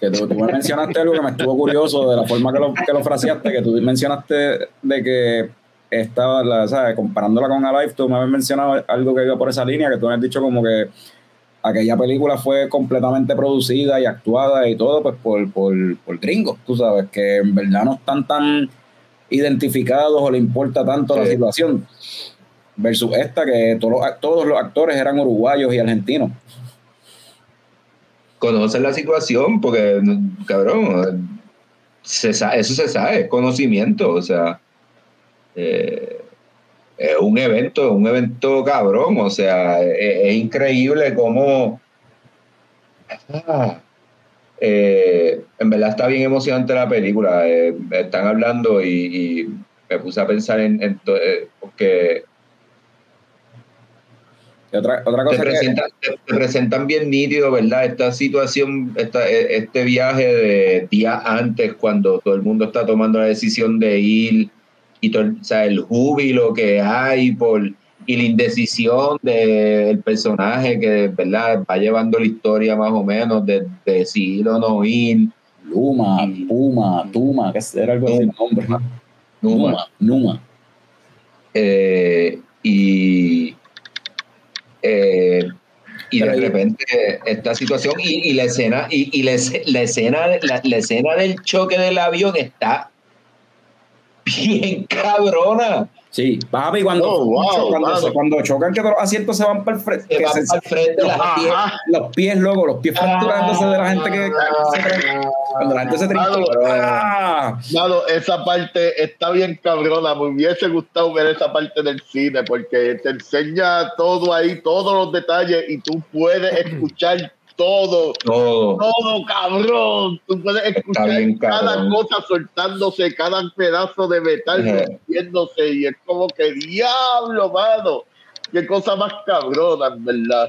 Speaker 1: Que tú, me mencionaste algo que me estuvo curioso de la forma que lo, que lo fraseaste, que tú mencionaste de que estaba, la, ¿sabes? comparándola con Alive, tú me habías mencionado algo que iba por esa línea, que tú me has dicho como que aquella película fue completamente producida y actuada y todo pues por, por, por gringos, tú sabes, que en verdad no están tan identificados o le importa tanto la situación. Versus esta, que todos todos los actores eran uruguayos y argentinos.
Speaker 4: Conocen la situación porque, cabrón, eso se sabe, conocimiento, o sea, eh, es un evento, un evento cabrón, o sea, es, increíble cómo... Eh, en verdad está bien emocionante la película, eh, están hablando y, me puse a pensar en, en porque
Speaker 1: otra, otra cosa
Speaker 4: te, presentan, bien nítido, ¿verdad? Esta situación, esta, e, este viaje de día antes, cuando todo el mundo está tomando la decisión de ir, y todo, o sea, el júbilo que hay por, y la indecisión del personaje que, ¿verdad? Va llevando la historia más o menos de, de si ir o no ir.
Speaker 1: Luma, Puma, Tuma, que era algo así nombre.
Speaker 4: Numa.
Speaker 1: Numa.
Speaker 4: Eh, y eh, y de repente esta situación y, la escena y, y la, escena la, la, escena del choque del avión está bien cabrona
Speaker 1: Sí, papi, cuando, oh, cuando, cuando, chocan que los asientos se van para el frente,
Speaker 4: se,
Speaker 1: los, pies, los pies, loco, los pies fracturándose de la gente que, se cuando la gente se trinca.
Speaker 2: ¡ah! esa parte está bien cabrona. Me hubiese gustado ver esa parte del cine porque te enseña todo ahí, todos los detalles y tú puedes [clears throat] escuchar todo, todo, todo, cabrón. Tú puedes escuchar cada cosa soltándose, cada pedazo de metal rompiéndose y es como que diablo, mano. Qué cosa más cabrona, en verdad.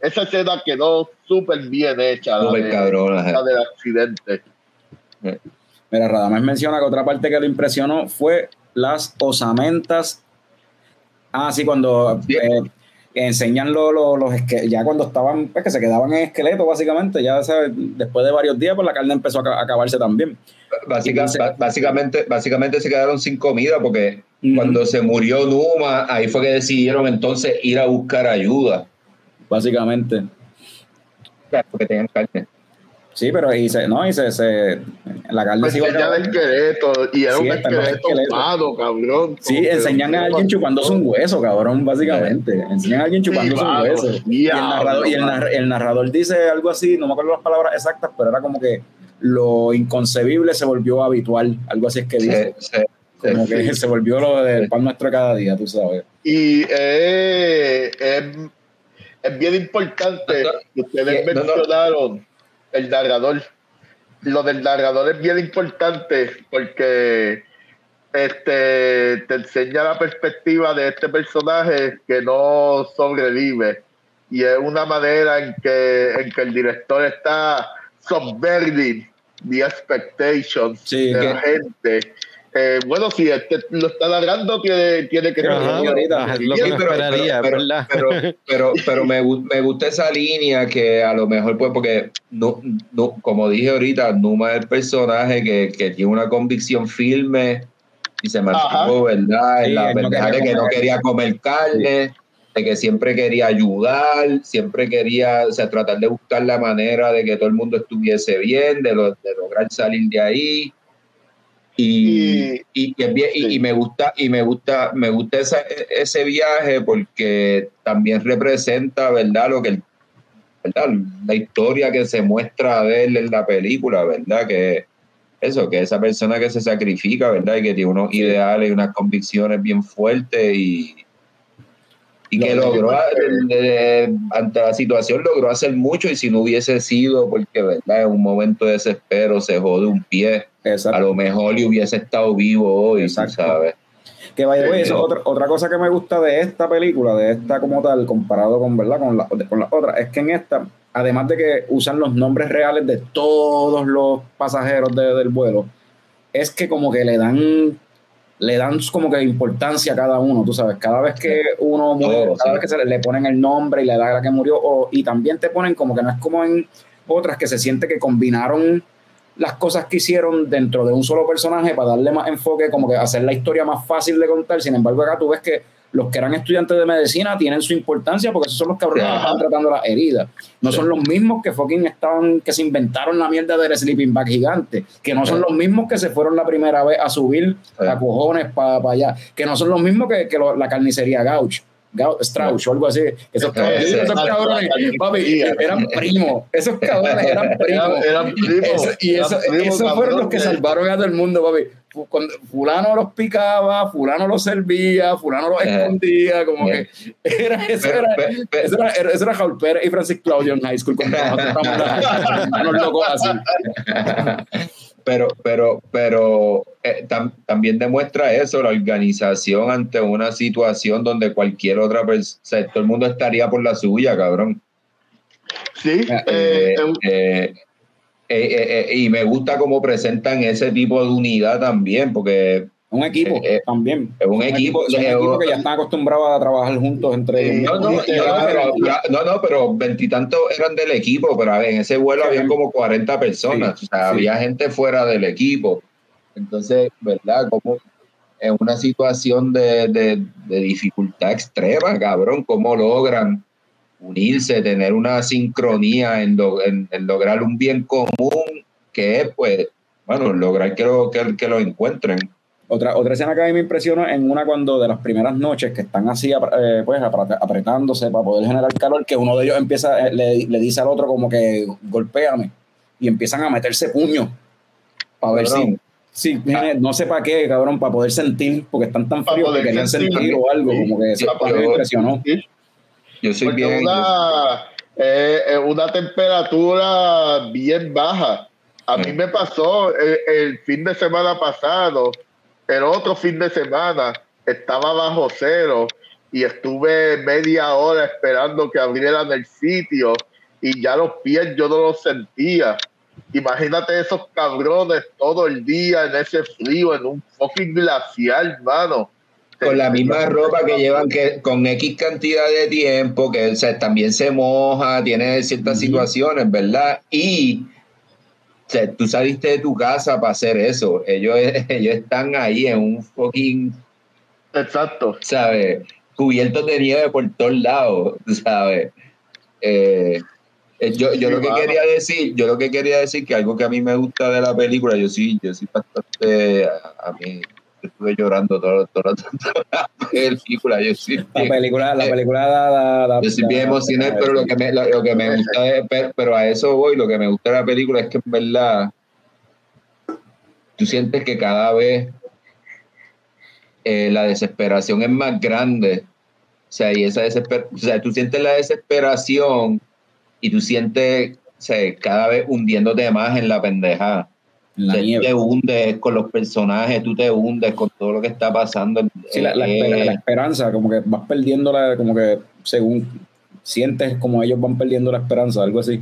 Speaker 2: Esa escena quedó súper bien hecha.
Speaker 4: Súper cabrona.
Speaker 2: La del accidente.
Speaker 1: Mira, Radames menciona que otra parte que lo impresionó fue las osamentas. Ah, sí, cuando eh, enseñan los, los, ya cuando estaban, pues que se quedaban en esqueleto básicamente, ya después de varios días, pues la carne empezó a acabarse también.
Speaker 4: básicamente, básicamente se quedaron sin comida porque cuando se murió Numa, ahí fue que decidieron entonces ir a buscar ayuda.
Speaker 1: Básicamente.
Speaker 4: Porque tenían carne.
Speaker 1: Sí, pero y se, no, y se, se la carne
Speaker 2: pues iba a esqueleto y era un esqueleto, esqueleto. cabrón.
Speaker 1: Sí, enseñan a alguien chupándose un hueso, cabrón, básicamente. Enseñan a alguien chupándose un hueso. Y, el narrador, y el, narrador, dice algo así, no me acuerdo las palabras exactas, pero era como que lo inconcebible se volvió habitual, algo así es que dice. como que se volvió lo del pan nuestro cada día, tú sabes.
Speaker 2: Y eh, es, bien importante que ustedes mencionaron el narrador. Lo del narrador es bien importante porque este te enseña la perspectiva de este personaje que no sobrevive y es una manera en que en que el director está subverting the expectations de la gente eh, bueno, si este lo está largando, tiene, tiene que
Speaker 3: lo que esperaría,
Speaker 4: pero, pero, pero, pero, me, me, gusta esa línea que a lo mejor, pues, porque no, no, como dije ahorita, Numa es el personaje que, que tiene una convicción firme y se mantuvo, ¿verdad? En la verdad de que no quería comer carne, de que siempre quería ayudar, siempre quería, o sea, tratar de buscar la manera de que todo el mundo estuviese bien, de, lo, de lograr salir de ahí y, y, y, me gusta y me gusta me gusta ese viaje porque también representa verdad lo que ¿verdad? la historia que se muestra de él en la película verdad que eso que esa persona que se sacrifica verdad y que tiene unos ideales y unas convicciones bien fuertes y y que logró, ante la situación, logró hacer mucho y si no hubiese sido, porque verdad en un momento de desespero se jode un pie, a lo mejor le hubiese estado vivo hoy, ¿sabes?
Speaker 1: Que vaya, eso, otra, otra cosa que me gusta de esta película, de esta como tal, comparado con, ¿verdad? con, la, con la otra, es que en esta, además de que usan los nombres reales de todos los pasajeros del vuelo, es que como que le dan le dan como que importancia a cada uno, tú sabes, cada vez que uno muere, cada vez que se le, ponen el nombre y le da la que murió, y también te ponen como que no es como en otras que se siente que combinaron las cosas que hicieron dentro de un solo personaje para darle más enfoque, como que hacer la historia más fácil de contar, sin embargo acá tú ves que los que eran estudiantes de medicina tienen su importancia porque esos son los cabrones que están tratando las heridas. No son los mismos que fucking estaban, que se inventaron la mierda del sleeping bag gigante, que no son los mismos que se fueron la primera vez a subir a cojones para allá, que no son los mismos que, que la carnicería Gauch. Strauss o algo así. Esos cabrones, esos cabrones papi, eran primos. Esos cabrones eran primos. Eran primos. y esos fueron los que salvaron a todo el mundo, papi cuando fulano los picaba, fulano los servía, fulano los escondía, como que era, eso, era, eso, era, eso era Raúl Pérez y Francis Claudio en high school cuando [laughs] nosotros locos así.
Speaker 4: Pero, pero, pero eh, también demuestra eso, la organización ante una situación donde cualquier otra persona, todo el mundo estaría por la suya, cabrón.
Speaker 2: Sí, eh,
Speaker 4: eh, eh, eh, eh, y me gusta cómo presentan ese tipo de unidad también, porque
Speaker 1: un equipo también.
Speaker 4: Es un, equipo,
Speaker 1: un equipo que ya están acostumbrados a trabajar juntos entre
Speaker 4: ellos. No, no, no, no, pero veintitantos eran del equipo, pero en ese vuelo había como 40 personas, o sea, había gente fuera del equipo. Entonces, ¿verdad? Como en una situación de, de, de dificultad extrema, cabrón, cómo logran unirse, tener una sincronía en, lograr un bien común, que es, pues, bueno, lograr que lo, que, lo encuentren.
Speaker 1: Otra, otra escena que a mí me impresionó en una cuando de las primeras noches que están así eh, pues apretándose para poder generar calor, que uno de ellos empieza, eh, le, dice al otro como que golpéame y empiezan a meterse puños para ver si, Sí, no sé para qué, cabrón, para poder sentir, porque están tan fríos que querían sentir o algo, como que eso me impresionó.
Speaker 2: Yo soy bien. Una, eh, eh, una temperatura bien baja. A mí me pasó el, fin de semana pasado, el otro fin de semana, estaba bajo cero y estuve media hora esperando que abrieran el sitio y ya los pies yo no los sentía. Imagínate esos cabrones todo el día en ese frío, en un fucking glacial, hermano
Speaker 4: con la misma ropa que llevan que con X cantidad de tiempo, que también se moja, tiene ciertas situaciones, ¿verdad? Y tú saliste de tu casa para hacer eso. Ellos, [laughs] ellos están ahí en un fucking.
Speaker 2: Exacto.
Speaker 4: ¿Sabes? Cubiertos de nieve por todos lados, ¿sabes? Eh, eh, yo, yo lo que quería decir, yo lo que quería decir que algo que a mí me gusta de la película, yo sí, yo sí bastante a mí estuve llorando toda, toda, la película. Yo sí,
Speaker 1: la película, la película da, da,
Speaker 4: Yo sí bien emocionado, pero lo que me, lo, que me gusta es, pero, a eso voy, lo que me gusta de la película es que en verdad tú sientes que cada vez eh, la desesperación es más grande. O sea, y esa o sea, tú sientes la desesperación y tú sientes o sea, cada vez hundiéndote más en la pendeja te hundes con los personajes, tú te hundes con todo lo que está pasando.
Speaker 1: Sí, la, eh, esperanza, como que vas perdiendo la, como que según sientes como ellos van perdiendo la esperanza, algo así.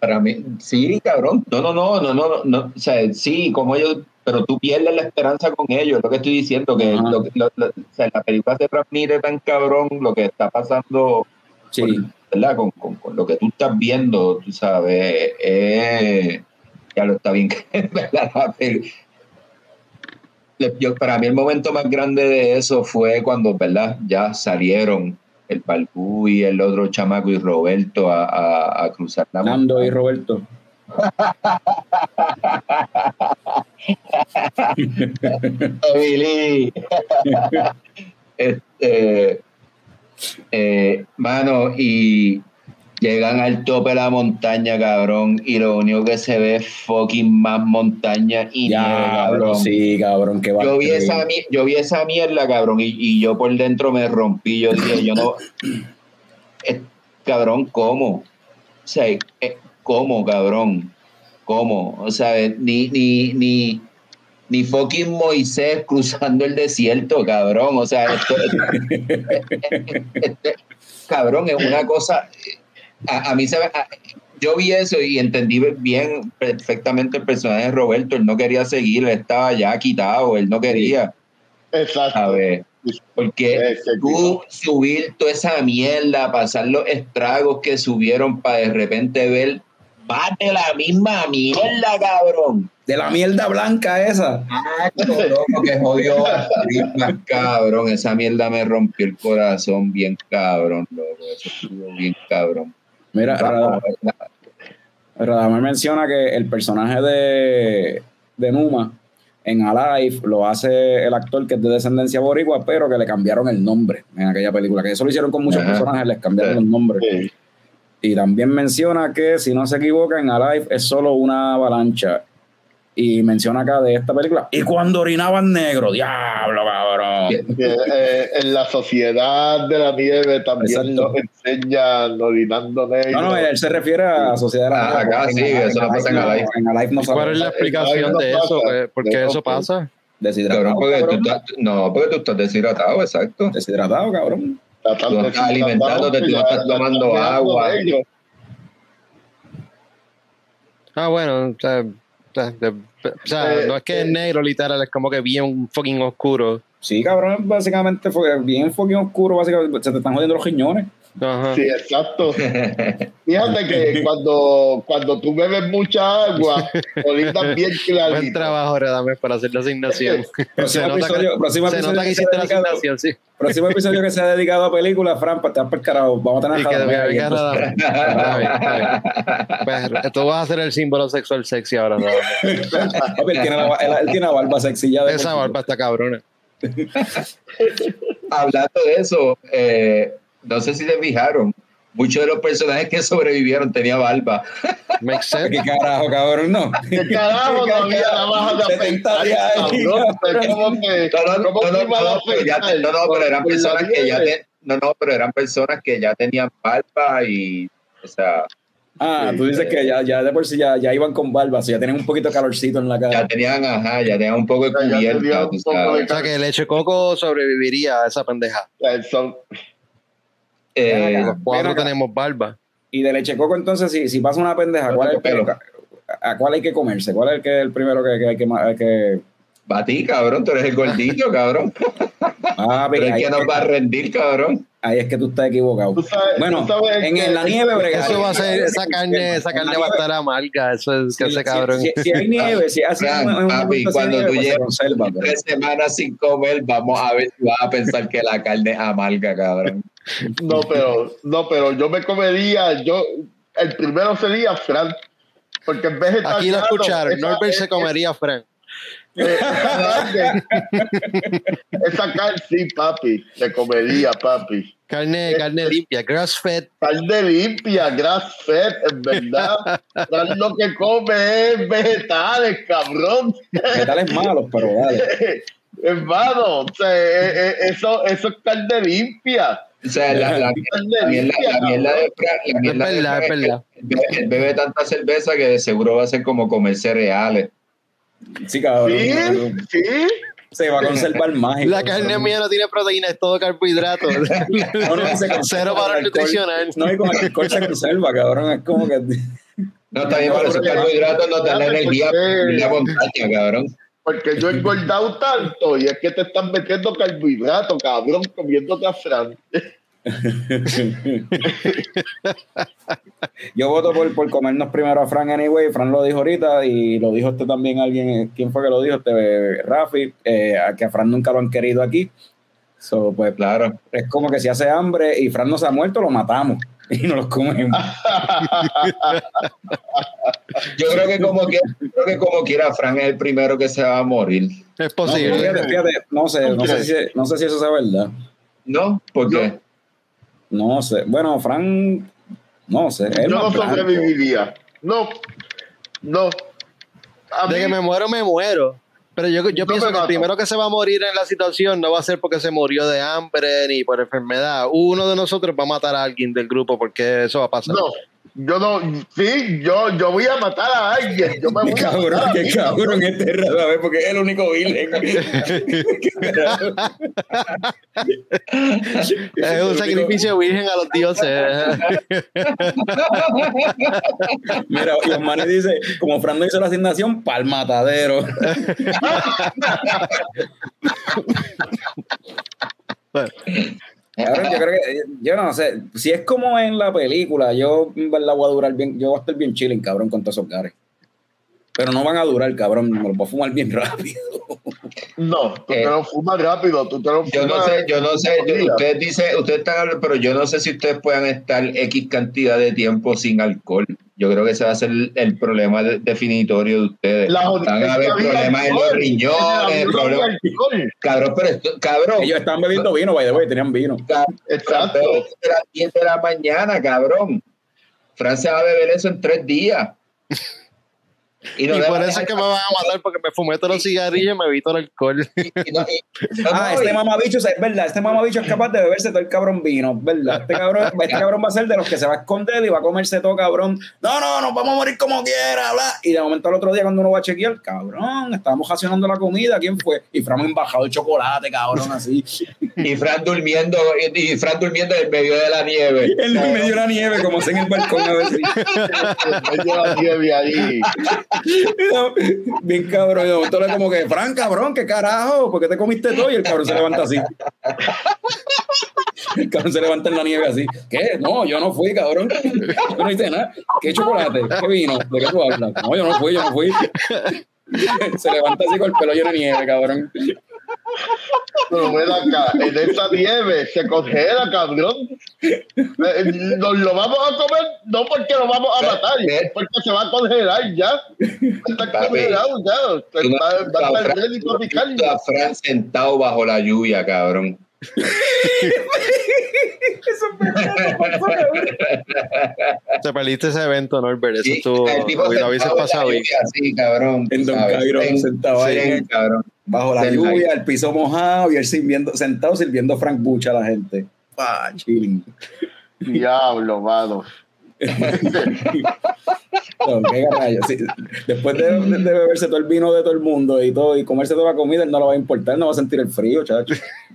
Speaker 4: Para mí, sí, cabrón. No, no, no, no, no, no. O sea, sí, como ellos, pero tú pierdes la esperanza con ellos, lo que estoy diciendo, que la película se transmite tan cabrón lo que está pasando,
Speaker 1: sí.
Speaker 4: ¿verdad? Con, con, con, lo que tú estás viendo, tú sabes, eh, ya lo está bien [laughs] Yo, para mí el momento más grande de eso fue cuando, ¿verdad? Ya salieron el Palcú y el otro chamaco y Roberto a, a, cruzar
Speaker 1: la Nando y Roberto. [laughs]
Speaker 4: este, eh, mano, y Llegan al tope de la montaña, cabrón, y lo único que se ve es fucking más montaña y
Speaker 1: ya, cabrón. Sí, cabrón, que
Speaker 4: yo vi, esa, yo vi esa mierda, cabrón, y, yo por dentro me rompí. Yo dije, yo no. [coughs] cabrón, ¿cómo? O sea, eh, ¿cómo, cabrón? ¿Cómo? O sea, ni, ni, ni, ni fucking Moisés cruzando el desierto, cabrón. O sea, esto, [laughs] cabrón, es una cosa a, mí se yo vi eso y entendí bien perfectamente el personaje de Roberto. Él no quería seguir, él estaba ya quitado, él no quería.
Speaker 2: Exacto.
Speaker 4: A ver, porque tú subir toda esa mierda, pasar los estragos que subieron para de repente ver más de la misma mierda, cabrón.
Speaker 1: De la mierda blanca esa.
Speaker 4: Ah, loco, que jodió cabrón. Esa mierda me rompió el corazón bien cabrón, loco. Eso estuvo bien cabrón.
Speaker 1: Mira, Radamel Radamel menciona que el personaje de, de Numa en Alive lo hace el actor que es de descendencia boricua, pero que le cambiaron el nombre en aquella película. Que eso lo hicieron con muchos
Speaker 4: Ajá.
Speaker 1: personajes, les cambiaron
Speaker 2: Sí.
Speaker 1: nombres.
Speaker 2: Sí.
Speaker 1: Y también menciona que, si no se equivoca, en Alive es solo una avalancha. Y menciona acá de esta película. Y cuando orinaban negro, diablo, cabrón.
Speaker 2: Eh, en la sociedad de la nieve también
Speaker 1: Exacto.
Speaker 2: nos enseñan orinando negro.
Speaker 1: No, no, él se refiere a la Sociedad de la
Speaker 4: Ah, acá
Speaker 1: En
Speaker 4: sí, eso no pasa en Alive.
Speaker 1: En Alive no
Speaker 3: ¿Y ¿Cuál es la explicación
Speaker 2: no
Speaker 3: de eso? ¿Por- ¿Por qué eso pasa?
Speaker 4: Cabrón,
Speaker 1: Deshidratado,
Speaker 4: tú
Speaker 1: cabrón.
Speaker 4: estás, no, porque tú estás deshidratado, exacto.
Speaker 1: Deshidratado, cabrón.
Speaker 4: Tú no estás alimentándote, tú no estás tomando agua.
Speaker 3: Ah, bueno, o sea, o sea,
Speaker 2: Eh,
Speaker 3: no es que es negro literal, es como que bien fucking oscuro.
Speaker 1: Sí, cabrón, básicamente fue bien fucking oscuro, básicamente. Se te están jodiendo los riñones.
Speaker 3: Ajá.
Speaker 2: Sí, exacto. [laughs] Fíjate que cuando, cuando tú bebes mucha agua, [laughs] orinas bien
Speaker 3: Buen
Speaker 2: clarito.
Speaker 3: trabajo, Redame, para hacer la asignación. [laughs]
Speaker 1: Próximo episodio,
Speaker 3: que,
Speaker 1: próximo
Speaker 3: se
Speaker 1: episodio
Speaker 3: nota que
Speaker 1: que
Speaker 3: hiciste
Speaker 1: sea
Speaker 3: la
Speaker 1: dedicado,
Speaker 3: asignación, sí.
Speaker 1: próximo episodio que sea dedicado a películas, Fran, para estar por carajo. Vamos a tener
Speaker 3: que venga. Radame. Está bien, está bien. Pues, tú vas a ser el símbolo sexual sexy ahora, Radame.
Speaker 1: Él, tiene la, él, él tiene la barba sexy ya. de
Speaker 3: Esa barba está cabrona. [laughs]
Speaker 4: Hablando de eso, eh, no sé si se fijaron, muchos de los personajes que sobrevivieron tenían barba.
Speaker 3: Makes [laughs] sense.
Speaker 1: ¿Qué carajo, cabrón? No. [laughs]
Speaker 2: ¿Qué carajo no había nada más de
Speaker 1: 70
Speaker 2: afeitar,
Speaker 1: días ahí,
Speaker 2: cabrón? Es como que-
Speaker 4: No, no,
Speaker 2: ¿cómo
Speaker 4: no, no,
Speaker 2: te
Speaker 4: pero eran
Speaker 2: la
Speaker 4: personas que ya te- no, no, pero eran personas que ya tenían barba y, o sea,
Speaker 1: Ah,
Speaker 2: Sí,
Speaker 1: tú dices
Speaker 2: eh.
Speaker 1: que ya, ya de por sí ya, ya iban con barba, o sea, ya tenían un poquito de calorcito en la
Speaker 4: ya
Speaker 1: cara.
Speaker 4: tenían, ajá, ya tenían un poco de
Speaker 2: Ya tenían
Speaker 4: cubierta,
Speaker 2: un poco de
Speaker 4: sabes.
Speaker 3: O sea, que el leche coco sobreviviría a esa pendeja.
Speaker 2: Son-
Speaker 4: Eh,
Speaker 3: Los cuatro tenemos barba.
Speaker 1: Y de leche coco, entonces, si, si pasa una pendeja, ¿cuál es el
Speaker 4: Pelo.
Speaker 1: ¿a cuál hay que comerse? ¿Cuál es el, que, el primero que, que hay que, hay que
Speaker 4: Batí, cabrón, tú eres el gordito, [laughs] cabrón.
Speaker 1: Ah,
Speaker 4: Pero es que nos va a rendir, cabrón.
Speaker 1: Ahí es que tú estás equivocado.
Speaker 2: Tú sabes-
Speaker 1: bueno,
Speaker 2: tú sabes
Speaker 1: en,
Speaker 2: que-
Speaker 1: en la nieve, bregar.
Speaker 3: Eso va a ser, esa carne, esa
Speaker 1: En
Speaker 3: carne va a estar amarga. Eso es que
Speaker 1: si-
Speaker 3: ese
Speaker 1: si-
Speaker 3: cabrón.
Speaker 1: Si, si hay nieve, si hace
Speaker 4: Fran,
Speaker 1: un, un
Speaker 4: papi,
Speaker 1: de
Speaker 4: cuando
Speaker 1: nieve,
Speaker 4: tú
Speaker 1: pues pero-
Speaker 4: tres semanas sin comer, vamos a ver si vas a pensar que la carne es amarga, cabrón.
Speaker 2: No, pero, no, pero yo me comería, yo, el primero sería Fran, porque es vegetariano.
Speaker 3: Aquí lo escucharon. Norbert se comería
Speaker 2: eh, esa carne, esa carne, sí, papi, se comería, papi.
Speaker 3: Carne, carne limpia, grass fed.
Speaker 2: Carne limpia, grass fed, en verdad. [laughs] Lo que come es vegetales, cabrón.
Speaker 1: Vegetales malos, pero dale. [laughs]
Speaker 2: Hermano, o sea, eh, eh, eso, eso es carne limpia.
Speaker 4: O sea, la, la, la mierda, la mierda de la
Speaker 3: Es
Speaker 4: mierda de
Speaker 3: verdad,
Speaker 4: Fran
Speaker 3: es
Speaker 4: que
Speaker 3: verdad.
Speaker 4: él bebe- él bebe tanta cerveza que de seguro va a ser como comer cereales.
Speaker 1: Sí, cabrón.
Speaker 2: Sí, sí.
Speaker 1: Se va a conservar [laughs] más.
Speaker 3: La carne mía no tiene proteína, es todo carbohidrato. [laughs]
Speaker 1: No, no, se
Speaker 3: Cero valor nutricional.
Speaker 1: No, y con el alcohol se conserva, cabrón. Es como que.
Speaker 4: No, está bien, pero esos
Speaker 2: porque-
Speaker 4: carbohidratos no te dan energía en la montaña, cabrón.
Speaker 2: Porque yo he engordado tanto y es que te están metiendo carbohidratos, cabrón, comiéndote a Fran. [laughs]
Speaker 1: Yo voto por, por comernos primero a Fran anyway. Fran lo dijo ahorita y lo dijo este también alguien. ¿Quién fue que lo dijo? Este Rafi. eh, a que a Fran nunca lo han querido aquí. So, pues
Speaker 4: Claro.
Speaker 1: es como que si hace hambre y Fran no se ha muerto, lo matamos y no los comemos. [laughs]
Speaker 4: Yo creo que como que, creo que como quiera, Fran es el primero que se va a morir.
Speaker 3: Es
Speaker 1: No,
Speaker 3: posible.
Speaker 1: fíjate, fíjate, no sé, no sé, si, no sé si eso sea verdad.
Speaker 4: ¿No? ¿Por qué?
Speaker 1: No sé. Bueno, Fran, no sé. él
Speaker 2: yo no sobreviviría. No, no. A
Speaker 3: De
Speaker 2: mí,
Speaker 3: que me muero, me muero. Pero yo, yo
Speaker 2: No
Speaker 3: pienso que el primero que se va a morir en la situación no va a ser porque se murió de hambre ni por enfermedad. Uno de nosotros va a matar a alguien del grupo porque eso va a pasar.
Speaker 2: no, Yo no, sí, yo, yo voy a matar a alguien. Yo me voy
Speaker 1: Qué cabrón,
Speaker 2: a matar
Speaker 1: qué cabrón este raro, a ver, porque es el único virgen. [laughs]
Speaker 3: Es un sacrificio virgen a los dioses.
Speaker 1: Mira, y Osmani dice, como Fran no hizo la asignación, pa'l matadero. [laughs]
Speaker 3: Bueno,
Speaker 1: Cabrón, yo creo que, yo no sé, si es como en la película, yo en verdad voy a durar bien, yo voy a estar bien chilling, cabrón, con todos esos gares. Pero no van a durar, cabrón, me los voy a fumar bien rápido.
Speaker 2: No, tú
Speaker 4: Eh.
Speaker 2: te lo fumas rápido, tú te lo
Speaker 4: Yo no
Speaker 2: fumas-
Speaker 4: sé, yo no sé, yo- ustedes dicen, ustedes están hablando, pero yo no sé si ustedes puedan estar X cantidad de tiempo sin alcohol. Yo creo que ese va a ser el, el problema de- definitorio de ustedes.
Speaker 2: la
Speaker 4: Van a haber problemas en los riñones, problemas.
Speaker 2: alcohol.
Speaker 4: Cabrón, pero esto, cabrón,
Speaker 1: Ellos estaban bebiendo vino, by the way, tenían vino.
Speaker 4: cabrón,
Speaker 2: Exacto.
Speaker 4: pero esto es a las 10 de la mañana, cabrón. Francia va a beber eso en tres días. Y, no
Speaker 3: por eso es que me van a matar porque me fumé todos los cigarrillos y me evito el alcohol.
Speaker 4: y no- y- no,
Speaker 1: Ah, este mamabicho, es verdad, este mamabicho es capaz de beberse todo el cabrón vino, ¿verdad? Este cabrón, este cabrón va a ser de los que se va a esconder y va a comerse todo, cabrón. No, no, nos vamos a morir como quiera, bla. Y de momento al otro día cuando uno va a chequear, cabrón, estábamos racionando la comida, ¿quién fue? Y Fran embajado el chocolate, cabrón, así.
Speaker 4: y Fran durmiendo, y, y Fran durmiendo en medio de la nieve.
Speaker 1: En medio de la nieve, como se en el balcón a ver si.
Speaker 2: Me lleva la nieve ahí.
Speaker 1: Bien cabrón. Y de momento como que, Fran, cabrón, ¿qué carajo? ¿Por qué te comiste todo? Y el cabrón se levanta así. El cabrón se levanta en la nieve así. ¿Qué? No, yo no fui, cabrón. Yo no hice nada. ¿Qué chocolate? ¿Qué vino? ¿De qué tú hablas? No, yo no fui, yo no fui. Se levanta así con el pelo lleno de nieve, cabrón.
Speaker 2: Pero ven acá, en esa nieve se congela, cabrón. Eh, Nos lo vamos a comer, no porque lo vamos a matar, porque se va a congelar ya. Está congelado ya. Va, a estar
Speaker 4: Fran-
Speaker 2: ready
Speaker 4: tú no
Speaker 2: para
Speaker 4: has
Speaker 2: picarlo.
Speaker 4: visto a Fran sentado bajo la lluvia, cabrón.
Speaker 3: Te perdiste ese evento, Norbert. Eso
Speaker 4: Sí,
Speaker 3: estuvo.
Speaker 4: el tipo
Speaker 3: Lo
Speaker 4: la
Speaker 3: pasado bien.
Speaker 4: Sí, cabrón.
Speaker 1: En
Speaker 4: tú
Speaker 1: Don. Cairo, sentado ahí el-
Speaker 4: cabrón.
Speaker 1: Bajo la lluvia, el piso mojado y él sirviendo, sentado sirviendo Frank Bucha a la gente. Ah, chilling.
Speaker 2: Diablo, mano. [laughs]
Speaker 1: No, qué rayos. Sí, Después de, de- de beberse todo el vino de todo el mundo y todo y comerse toda la comida, él no lo va a importar, no va a sentir el frío, chacho. [laughs]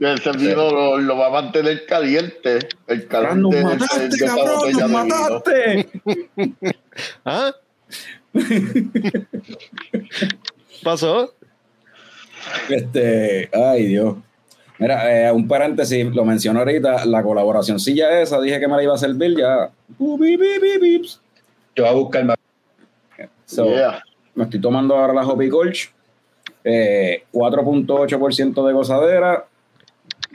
Speaker 2: Ese vino lo, lo va a mantener caliente. El calor
Speaker 1: Fran, nos mataste, cabrón, nos
Speaker 2: vino.
Speaker 1: mataste. [laughs]
Speaker 3: ¿Ah? ¿Pasó?
Speaker 1: Este, ay Dios. Mira, eh, un paréntesis, lo menciono ahorita, la colaboracióncilla esa, dije que me la iba a servir ya.
Speaker 4: Yo voy a buscar más.
Speaker 1: So,
Speaker 2: Yeah.
Speaker 1: Me estoy tomando ahora la Hoppy Colch. eh, 4.8% de gozadera.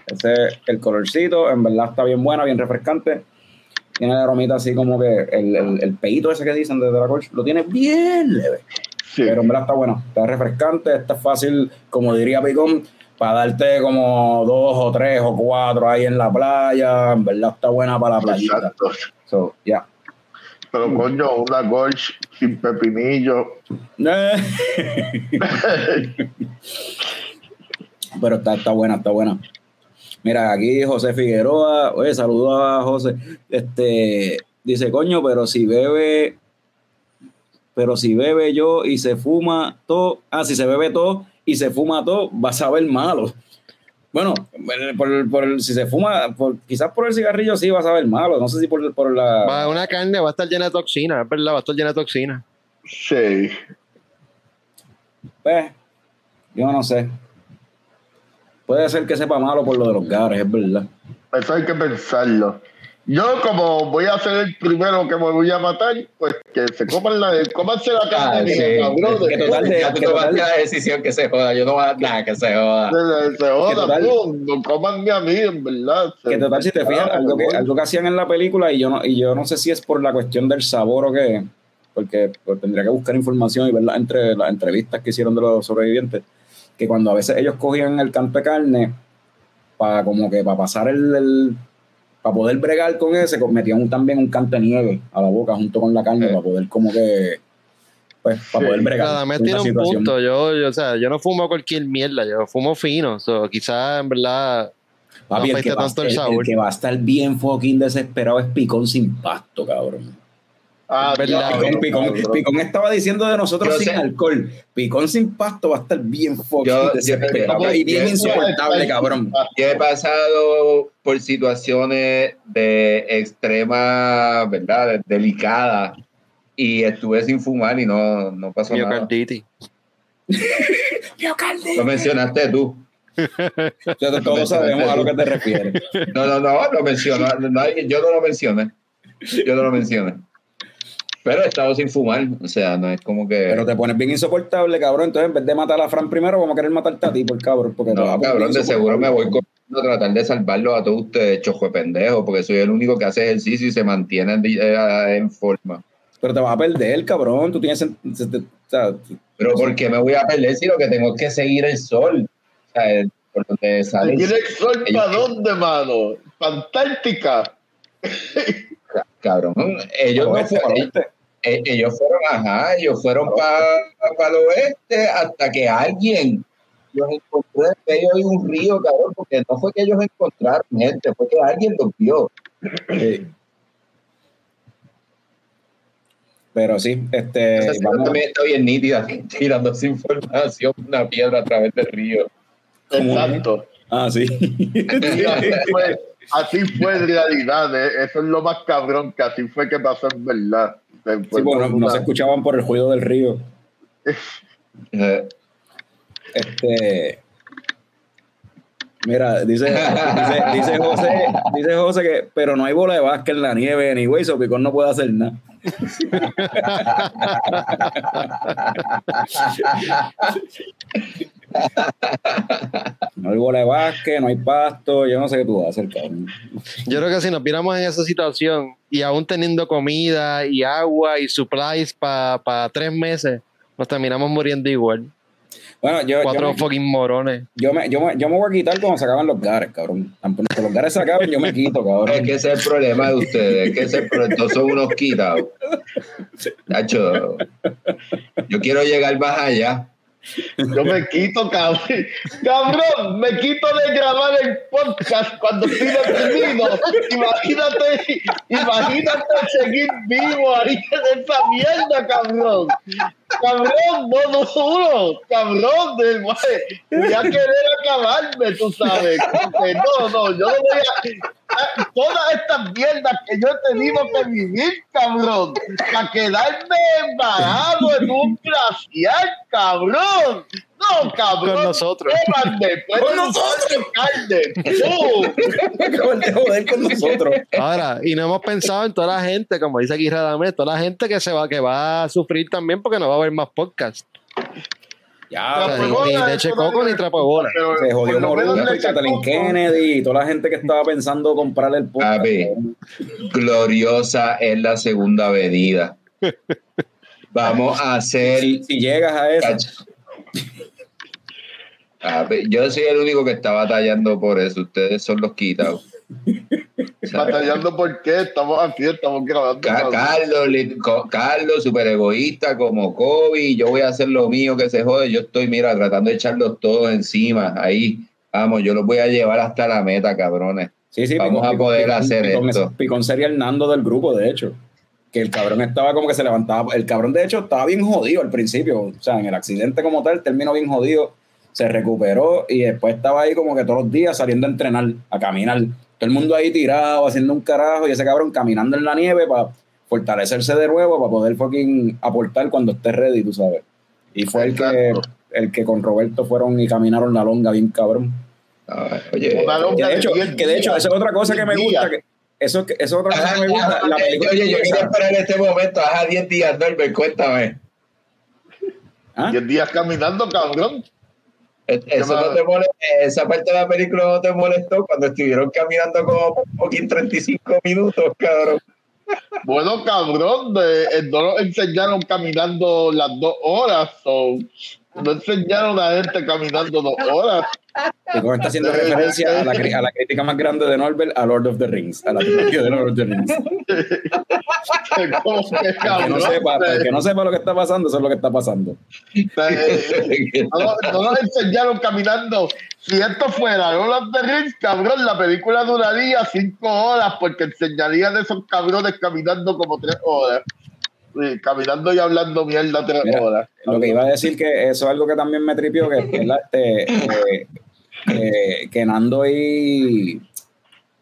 Speaker 1: Ese es el colorcito. En verdad está bien buena, bien refrescante. Tiene la aromita así como que el, el, el peito ese que dicen desde la Colch lo tiene bien leve.
Speaker 2: Sí.
Speaker 1: Pero en verdad está bueno. Está refrescante. Está fácil, como diría Picón, para darte como dos o tres o cuatro ahí en la playa. En verdad está buena para la playita.
Speaker 2: Exacto.
Speaker 1: So.
Speaker 2: Pero coño, una Golch sin pepinillo. [laughs]
Speaker 1: Pero está, está buena, está buena. Mira, aquí José Figueroa, oye, saludos a José. Este dice, coño, pero si bebe, pero si bebe yo y se fuma todo, ah, si se bebe todo y se fuma todo, va a saber malo. Bueno, por, por- si se fuma, por- quizás por el cigarrillo sí va a saber malo. No sé si por, por la.
Speaker 3: Va, una carne va a estar llena de toxina, es verdad, va a estar llena de toxina.
Speaker 2: Sí.
Speaker 1: Pues, yo no sé. Puede ser que sepa malo por lo de los gares, es verdad.
Speaker 2: Eso hay que pensarlo. Yo, como voy a ser el primero que me voy a matar, pues que se coman la, cómanse la carne
Speaker 4: Ah, sí.
Speaker 1: Que total de- que
Speaker 4: la decisión que se joda. Yo no voy a nada que se joda.
Speaker 2: Se, se joda,
Speaker 1: total-
Speaker 2: no coman ni a mí, en verdad.
Speaker 1: Que total, si te fijas,
Speaker 2: Ah,
Speaker 1: algo que,
Speaker 2: bueno.
Speaker 1: algo que hacían en la película, y yo no, y yo no sé si es por la cuestión del sabor o qué, porque pues, tendría que buscar información y verla entre las entrevistas que hicieron de los sobrevivientes, que cuando a veces ellos cogían el canto de carne, para como que para pasar el, el- para poder bregar con ese, metían un- también un canto de nieve a la boca junto con la carne,
Speaker 4: Sí.
Speaker 1: para poder como que, pues, para
Speaker 2: Sí.
Speaker 1: poder bregar.
Speaker 3: Nada, me tiene un punto. Yo, yo, o sea, yo no fumo cualquier mierda, yo fumo fino. So, quizás en verdad
Speaker 1: Papi,
Speaker 3: No
Speaker 1: el, que
Speaker 3: afecta
Speaker 1: va a
Speaker 3: tanto el
Speaker 1: estar- el
Speaker 3: sabor.
Speaker 1: que va a estar bien fucking desesperado es Picón sin pasto, cabrón.
Speaker 2: Ah,
Speaker 1: Picón, Picón,
Speaker 2: cabrón.
Speaker 1: Picón estaba diciendo de nosotros
Speaker 4: Yo
Speaker 1: sin
Speaker 4: sé.
Speaker 1: alcohol. Picón sin pasto va a estar bien fucking desesperado. y bien insoportable, cabrón.
Speaker 4: Yo he pasado por situaciones de extrema, ¿verdad? Delicadas y estuve sin fumar y no, no pasó nada.
Speaker 3: Miocarditis. [laughs]
Speaker 4: Lo mencionaste tú.
Speaker 1: Sea, todos sabemos a lo que te refieres.
Speaker 4: No, no, no, lo menciono. yo no lo mencioné. Yo no lo mencioné. Pero he estado sin fumar. O sea, no es como que.
Speaker 1: Pero te pones bien insoportable, cabrón. Entonces, en vez de matar a Fran primero, vamos a querer matarte a ti, por cabrón. Porque
Speaker 4: No, cabrón, de seguro me voy corriendo a tratar de salvarlos a todos ustedes, chojo de pendejo, porque soy el único que hace ejercicio y se mantiene en, eh, en forma.
Speaker 1: Pero te vas a perder, cabrón. Tú tienes.
Speaker 4: Pero ¿por qué me voy a perder si lo que tengo es que seguir el sol? O sea, el- por donde sale
Speaker 2: ¿Tiene el sol para dónde, mano? Fantástica. [laughs]
Speaker 4: cabrón. Ellos, no fueron,
Speaker 1: oeste.
Speaker 4: eh, ellos fueron, ajá, ellos fueron para el oeste hasta que alguien los encontró en medio de un río, cabrón, porque no fue que ellos encontraron gente, fue que alguien los vio.
Speaker 1: Sí. Pero sí, este.
Speaker 4: Esa
Speaker 1: vamos-
Speaker 4: también está bien nítida, tirando esa información una piedra a través del río.
Speaker 2: Exacto.
Speaker 1: Ah, sí. [laughs] [laughs]
Speaker 2: Así fue, en realidad. eh. Eso es lo más cabrón que así fue que pasó en verdad.
Speaker 1: Sí, bueno, no se escuchaban por el ruido del río. [laughs]
Speaker 4: Eh,
Speaker 1: Este. Mira, dice, dice, dice José, dice José que, pero no hay bola de básquet en la nieve, ni güey, so Picón no puede hacer nada. [laughs] No hay bola de básquet, no hay pasto, yo no sé qué tú vas a hacer, cabrón.
Speaker 3: Yo creo que si nos viéramos en esa situación y aún teniendo comida y agua y supplies para tres meses, nos terminamos muriendo igual.
Speaker 1: Bueno, yo, yo,
Speaker 3: Cuatro
Speaker 1: me,
Speaker 3: fucking morones.
Speaker 1: yo, me, yo, me, yo me voy a quitar cuando se acaban los gares, cabrón. Tan pronto los gares se acaben, yo me quito,
Speaker 4: es
Speaker 1: cabrón.
Speaker 4: que ese es el problema de ustedes, es que ese es el problema, todos son unos quitados. Nacho, yo quiero llegar más allá.
Speaker 2: Yo me quito, cabrón. Cabrón, me quito de grabar el podcast cuando estoy deprimido. Imagínate, imagínate seguir vivo ahí en esa mierda, cabrón. Cabrón, no, no, uno, cabrón, de, voy a querer acabarme, tú sabes. No, no, yo no voy a. Todas estas mierdas que yo he tenido que vivir, cabrón, para quedarme embarado en un glaciar, cabrón. No, cabrón.
Speaker 3: Con nosotros.
Speaker 1: Con nosotros.
Speaker 2: Carne. Tú.
Speaker 1: Acaban de joder con nosotros.
Speaker 3: Ahora, y no hemos pensado en toda la gente, como dice aquí Radamés, toda la gente que se va, que va a sufrir también porque no va a haber más podcast.
Speaker 1: Ya,
Speaker 3: O sea,
Speaker 1: se
Speaker 3: ni- ni leche coco ni trapo de bola.
Speaker 1: Se jodió Moruga, Kathleen. Kennedy y toda la gente que estaba pensando comprarle el podcast.
Speaker 4: Papi. Gloriosa es la segunda venida. [laughs] Vamos a hacer.
Speaker 1: Si, si llegas a eso,
Speaker 4: Papi, Yo soy el único que está batallando por eso. Ustedes son los quitados.
Speaker 2: Batallando por qué, estamos aquí, estamos grabando.
Speaker 4: Ca- Carlos, Carlos, súper egoísta como Kobe, yo voy a hacer lo mío que se jode, yo estoy, mira, tratando de echarlos todos encima, ahí, vamos, yo los voy a llevar hasta la meta, cabrones.
Speaker 1: sí, sí,
Speaker 4: Vamos a poder hacer
Speaker 1: Picón,
Speaker 4: esto.
Speaker 1: Picón sería el Nando del grupo, de hecho. Que el cabrón estaba como que se levantaba. El cabrón, de hecho, estaba bien jodido al principio. O sea, en el accidente como tal, terminó bien jodido. Se recuperó y después estaba ahí como que todos los días saliendo a entrenar, a caminar. Todo el mundo ahí tirado, haciendo un carajo, y ese cabrón caminando en la nieve para fortalecerse de nuevo, para poder fucking aportar cuando esté ready, tú sabes. Y fue el que, el que con Roberto fueron y caminaron la longa bien cabrón.
Speaker 4: Ay, oye,
Speaker 2: Una longa
Speaker 1: Que de hecho, que de hecho, eso es otra cosa que me gusta. Que eso, que- eso es otra cosa que me gusta. La película
Speaker 4: oye, yo quería esperar este momento, ajá, 10 días, Norbert, cuéntame.
Speaker 1: ¿Ah?
Speaker 2: Diez días caminando, cabrón.
Speaker 4: Es- Eso no te mole- esa parte de la película no te molestó cuando estuvieron caminando como poquín 35 minutos, cabrón.
Speaker 2: Bueno, cabrón, de, eh, no nos enseñaron caminando las dos horas. So, no enseñaron a gente caminando dos horas.
Speaker 1: Y como está haciendo referencia a la, a la, crítica más grande de Norbert, a Lord of the Rings, a la trilogía de Lord of the Rings. [laughs] que, no sepa, que no sepa lo que está pasando, eso es lo que está pasando.
Speaker 2: no, no nos enseñaron caminando. Si esto fuera Lord of the Rings, cabrón, la película duraría cinco horas porque enseñarían a esos cabrones caminando como tres horas caminando y hablando mierda tres horas.
Speaker 1: Lo que iba a decir que eso es algo que también me tripió, que, este, eh, que Nando y,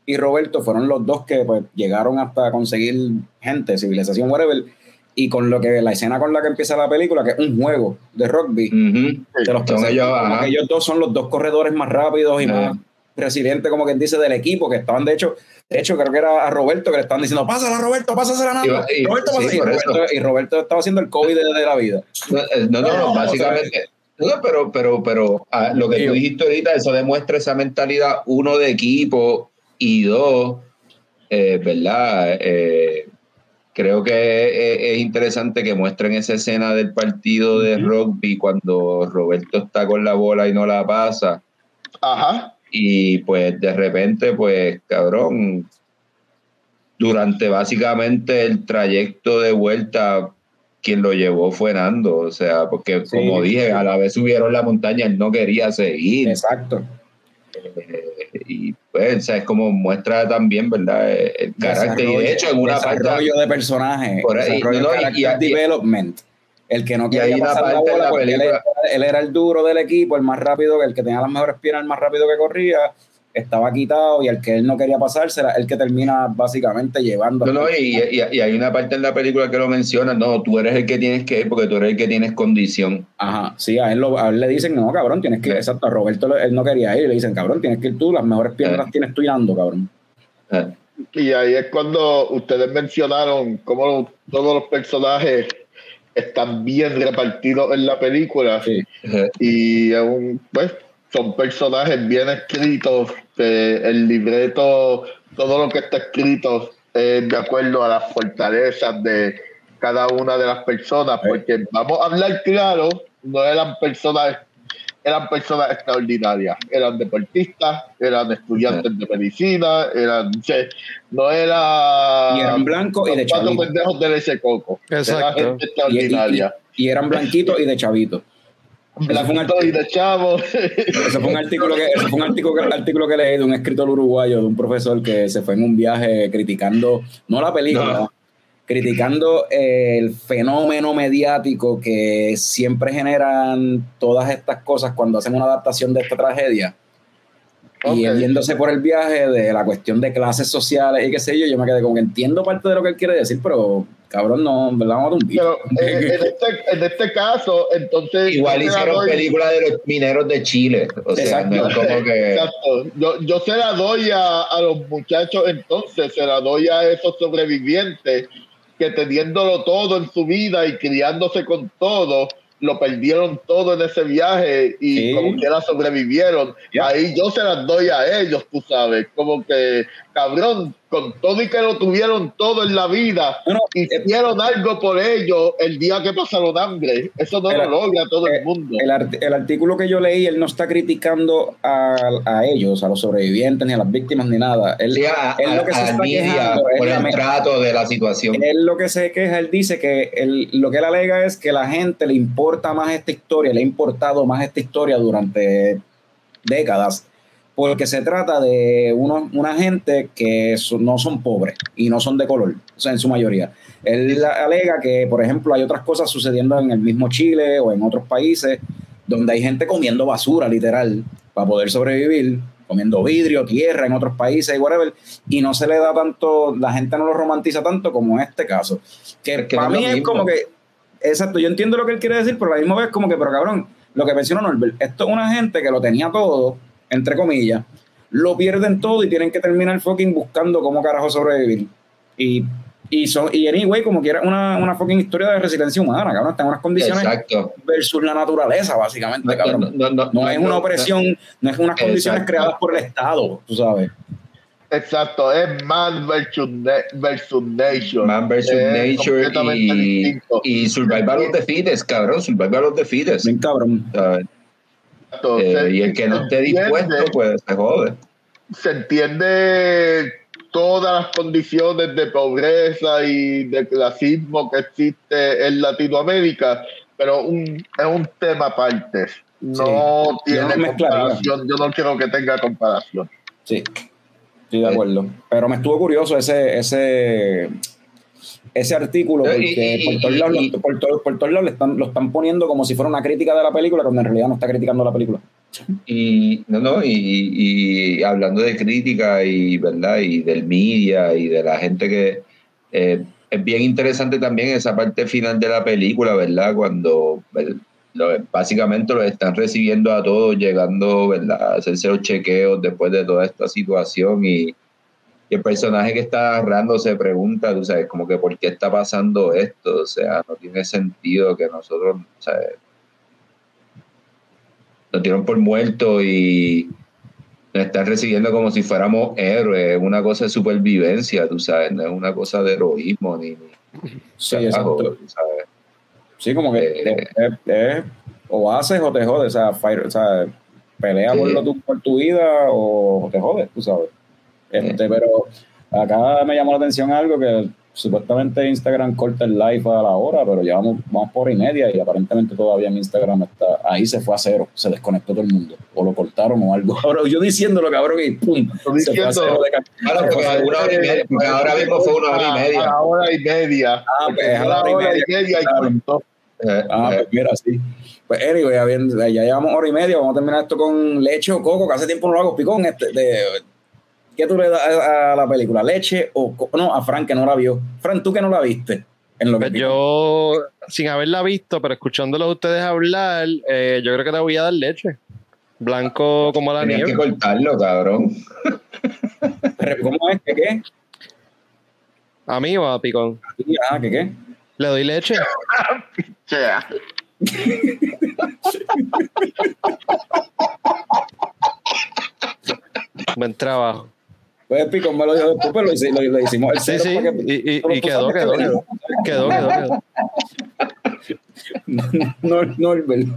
Speaker 1: y Roberto fueron los dos que pues, llegaron hasta conseguir gente, civilización, whatever. Y con lo que la escena con la que empieza la película, que es un juego de rugby, ellos, dos son los dos corredores más rápidos y más presidente, como quien dice, del equipo, que estaban de hecho de hecho, creo que era a Roberto que le estaban diciendo, pásala Roberto, pásasela a y, Roberto, y, Roberto, y, estaba haciendo el COVID de, la vida.
Speaker 4: No, no, no, básicamente. No, pero, pero, pero ah, lo que tú dijiste ahorita, eso demuestra esa mentalidad, uno, de equipo y dos, eh, ¿verdad? Eh, creo que es, interesante que muestren esa escena del partido de rugby cuando Roberto está con la bola y no la pasa.
Speaker 2: Ajá.
Speaker 4: Y pues de repente, pues cabrón, durante básicamente el trayecto de vuelta, quien lo llevó fue Nando, o sea, porque como dije, a la vez subieron la montaña, él no quería seguir.
Speaker 1: Exacto.
Speaker 4: Eh, y pues, o sea, es como muestra también, ¿verdad? El carácter. y de hecho, en una
Speaker 1: parte. de personaje. Por ahí, y, development el que no quería pasar la bola porque él, era el duro del equipo, el más rápido, el que tenía las mejores piernas, el más rápido que corría, estaba quitado y el que él no quería pasar será el que termina básicamente llevando.
Speaker 4: No, no, y, hay una parte en la película que lo menciona, no, tú eres el que tienes que ir porque tú eres el que tienes condición.
Speaker 1: Ajá, sí, a él, lo, a él le dicen, no, cabrón, tienes que ir, exacto, a Roberto él no quería ir, le dicen, cabrón, tienes que ir tú, las mejores piernas las tienes tú y ando, cabrón.
Speaker 2: Y ahí es cuando ustedes mencionaron cómo todos los personajes están bien repartidos en la película. Y pues, son personajes bien escritos, el libreto, todo lo que está escrito es de acuerdo a las fortalezas de cada una de las personas, porque vamos a hablar claro, no eran personas eran personas extraordinarias, eran deportistas, eran estudiantes de medicina, eran no era
Speaker 1: y eran blancos y de chavito.
Speaker 2: pendejos de ese coco.
Speaker 1: Exacto. extraordinaria. Y, eran blanquitos y de chavito.
Speaker 2: Blanquitos y de chavos.
Speaker 1: Eso fue un artículo que, fue un artículo, que, artículo que leí de un escritor uruguayo, de un profesor que se fue en un viaje criticando, no la película, criticando el fenómeno mediático que siempre generan todas estas cosas cuando hacen una adaptación de esta tragedia. Y yéndose por el viaje de la cuestión de clases sociales y qué sé yo, yo me quedé como que entiendo parte de lo que él quiere decir, pero cabrón, no, en verdad,
Speaker 2: un Pero en, este, en, este, caso, entonces.
Speaker 4: Igual hicieron película de los mineros de Chile. O sea, exacto. como que...
Speaker 2: exacto. Yo, yo se la doy a, a los muchachos, entonces, se la doy a esos sobrevivientes que teniéndolo todo en su vida y criándose con todo, lo perdieron todo en ese viaje y como quiera sobrevivieron. Ahí yo se las doy a ellos, tú sabes, como que cabrón, con todo y que lo tuvieron todo en la vida, y hicieron algo por ellos el día que pasaron hambre. Eso no lo logra todo el, mundo.
Speaker 1: El, artículo que yo leí, él no está criticando a, a, ellos, a los sobrevivientes, ni a las víctimas, ni nada. Él,
Speaker 4: lo que se está quejando por el trato de la situación.
Speaker 1: Él lo que se queja, él dice que lo que él alega es que la gente le importa más esta historia, le ha importado más esta historia durante décadas porque se trata de una gente que no son pobres y no son de color, o sea, en su mayoría. Él alega que, por ejemplo, hay otras cosas sucediendo en el mismo Chile o en otros países donde hay gente comiendo basura, literal, para poder sobrevivir, comiendo vidrio, tierra en otros países y whatever, y no se le da tanto, la gente no lo romantiza tanto como en este caso. Que, para mí es como que, exacto, yo entiendo lo que él quiere decir, pero a la misma vez como que, pero cabrón, lo que mencionó Norbert, esto es una gente que lo tenía todo, entre comillas, lo pierden todo y tienen que terminar fucking buscando cómo carajo sobrevivir. Y, y, son, y anyway, como quiera, una, una fucking historia de resiliencia humana, cabrón, están en unas condiciones versus la naturaleza, básicamente, cabrón. No, es una opresión, no, es unas condiciones creadas por el Estado, tú sabes.
Speaker 2: Exacto, es Man versus, versus Nature.
Speaker 4: Man versus Nature y, y, Survival of the Fittest, cabrón. Survival of the Fittest.
Speaker 1: Bien cabrón.
Speaker 4: Eh, y el que no esté dispuesto, pues se jode.
Speaker 2: Se entiende todas las condiciones de pobreza y de clasismo que existe en Latinoamérica, pero un, es un tema aparte. No tiene comparación. Yo no quiero que tenga comparación.
Speaker 1: Sí, estoy de acuerdo. Pero me estuvo curioso ese, ese, ese artículo porque por todos lados, por, todos lados están, lo están poniendo como si fuera una crítica de la película, cuando en realidad no está criticando la película.
Speaker 4: Y no, no, y, hablando de crítica y verdad, y del media y de la gente que eh, es bien interesante también esa parte final de la película, ¿verdad? Cuando básicamente lo están recibiendo a todos, llegando, ¿verdad? A hacerse los chequeos después de toda esta situación y, el personaje que está agarrando se pregunta, tú sabes, como que por qué está pasando esto, o sea, no tiene sentido que nosotros, ¿sabes? Nos dieron por muerto y nos están recibiendo como si fuéramos héroes, es una cosa de supervivencia, tú sabes, no es una cosa de heroísmo ni...
Speaker 1: sí, exacto. Sí, como que eh, o haces o te jodes, o sea, pelea por, lo, por tu vida o te jodes, tú sabes. Este, pero acá me llamó la atención algo que supuestamente Instagram corta el live a la hora, pero llevamos vamos por hora y media y aparentemente todavía en Instagram está ahí se fue a cero, se desconectó todo el mundo, o lo cortaron o algo. [laughs] Ahora yo diciéndolo, cabrón, y pum, se fue a cero
Speaker 4: de ahora, hora y media, ahora mismo fue una hora y media.
Speaker 2: Una hora y media. Ah, pues, una hora y media y
Speaker 1: eh, ah, pues mira, sí. Pues anyway, ya, ya, llevamos hora y media, vamos a terminar esto con leche o coco, que hace tiempo no lo hago, picón. Este, de, ¿Qué tú le das a, la película? ¿Leche o? No, a Frank que no la vio. Frank, ¿tú que no la viste?
Speaker 3: En lo que pues yo, sin haberla visto, pero escuchándolo a ustedes hablar, eh, yo creo que te voy a dar leche. Blanco como la nieve.
Speaker 4: Tienes que cortarlo, cabrón.
Speaker 1: ¿Cómo es? ¿Qué qué?
Speaker 3: ¿A mí o a Picón?
Speaker 1: Ah, ¿qué qué?
Speaker 3: ¿Le doy leche? Buen trabajo.
Speaker 1: Pues Pico me lo dijo después, pero lo, hicimos.
Speaker 3: sí, sí, y, y, quedó, quedó, quedó, quedó, quedó, [laughs] quedó.
Speaker 1: No, Norbert.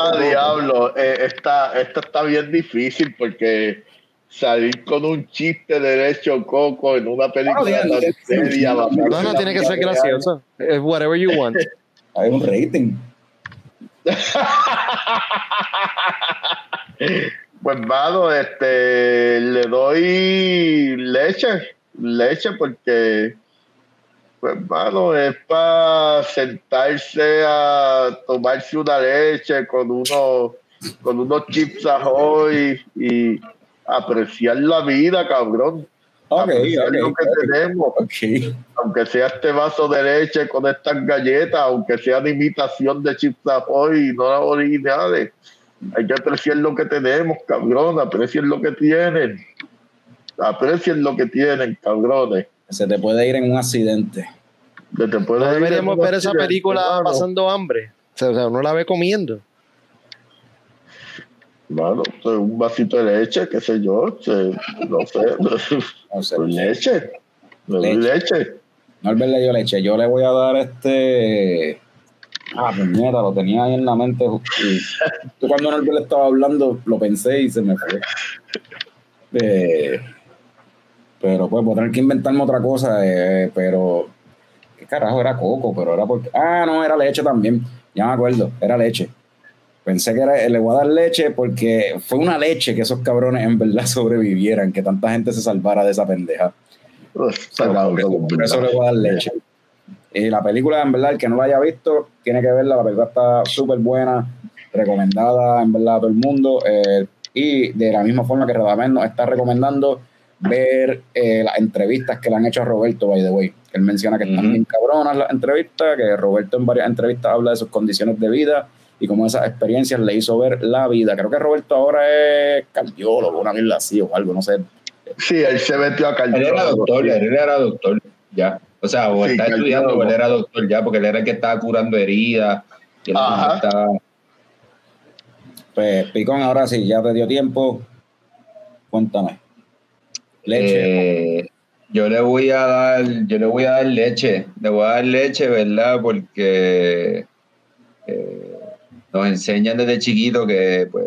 Speaker 2: Ah, diablo, eh, esta, esta está bien difícil porque salir con un chiste de leche o coco en una película
Speaker 3: no, seria. No, no, tiene que ser gracioso. Es whatever you want.
Speaker 1: Hay un rating. [laughs]
Speaker 2: pues, mano, este, le doy leche, leche porque, pues, mano, es para sentarse a tomarse una leche con unos, con unos chips ahoy y apreciar la vida, cabrón.
Speaker 1: Okay,
Speaker 2: lo que tenemos. Aunque sea este vaso de leche con estas galletas, aunque sea de imitación de Chips Ahoy y no las originales. Hay que apreciar lo que tenemos, cabrón. Aprecien lo que tienen. Aprecien lo que tienen, cabrones.
Speaker 1: Se te puede ir en un accidente.
Speaker 3: Se te puede no deberíamos ver esa película pasando hambre. O sea, uno la ve comiendo.
Speaker 2: Bueno, pues, un vasito de leche, qué sé yo, no sé, [laughs] no sé. [laughs] leche, le doy leche.
Speaker 1: No le dio leche, yo le voy a dar este. Ah, pues mierda, lo tenía ahí en la mente. Y cuando Norbert estaba hablando, lo pensé y se me fue. Eh, pero pues voy a tener que inventarme otra cosa, eh, pero. ¿Qué carajo era coco? Pero era porque. Ah, no, era leche también. Ya me acuerdo, era leche. Pensé que era, le voy a dar leche porque fue una leche que esos cabrones en verdad [laughs] sobrevivieran, que tanta gente se salvara de esa pendeja. por, eso, le voy a dar leche. Y la película, en verdad, el que no la haya visto, tiene que verla. La película está súper buena, recomendada, en verdad, a todo el mundo. Eh, y de la misma forma que Radamel nos está recomendando ver eh, las entrevistas que le han hecho a Roberto, by the way. Él menciona que están bien cabronas las entrevistas, que Roberto en varias entrevistas habla de sus condiciones de vida y cómo esas experiencias le hizo ver la vida. Creo que Roberto ahora es cardiólogo, una mierda así o algo, no sé.
Speaker 2: Sí, él se metió a cardiólogo.
Speaker 4: Él era doctor, él era doctor, ya. O sea, o está estudiando, o él era doctor ya, porque él era el que estaba curando heridas. Y él estaba...
Speaker 1: Pues, Picón, ahora sí, ya te dio tiempo. Cuéntame.
Speaker 4: Leche. Eh, yo le voy a dar, yo le voy a dar leche, le voy a dar leche, ¿verdad? Porque eh, nos enseñan desde chiquito que pues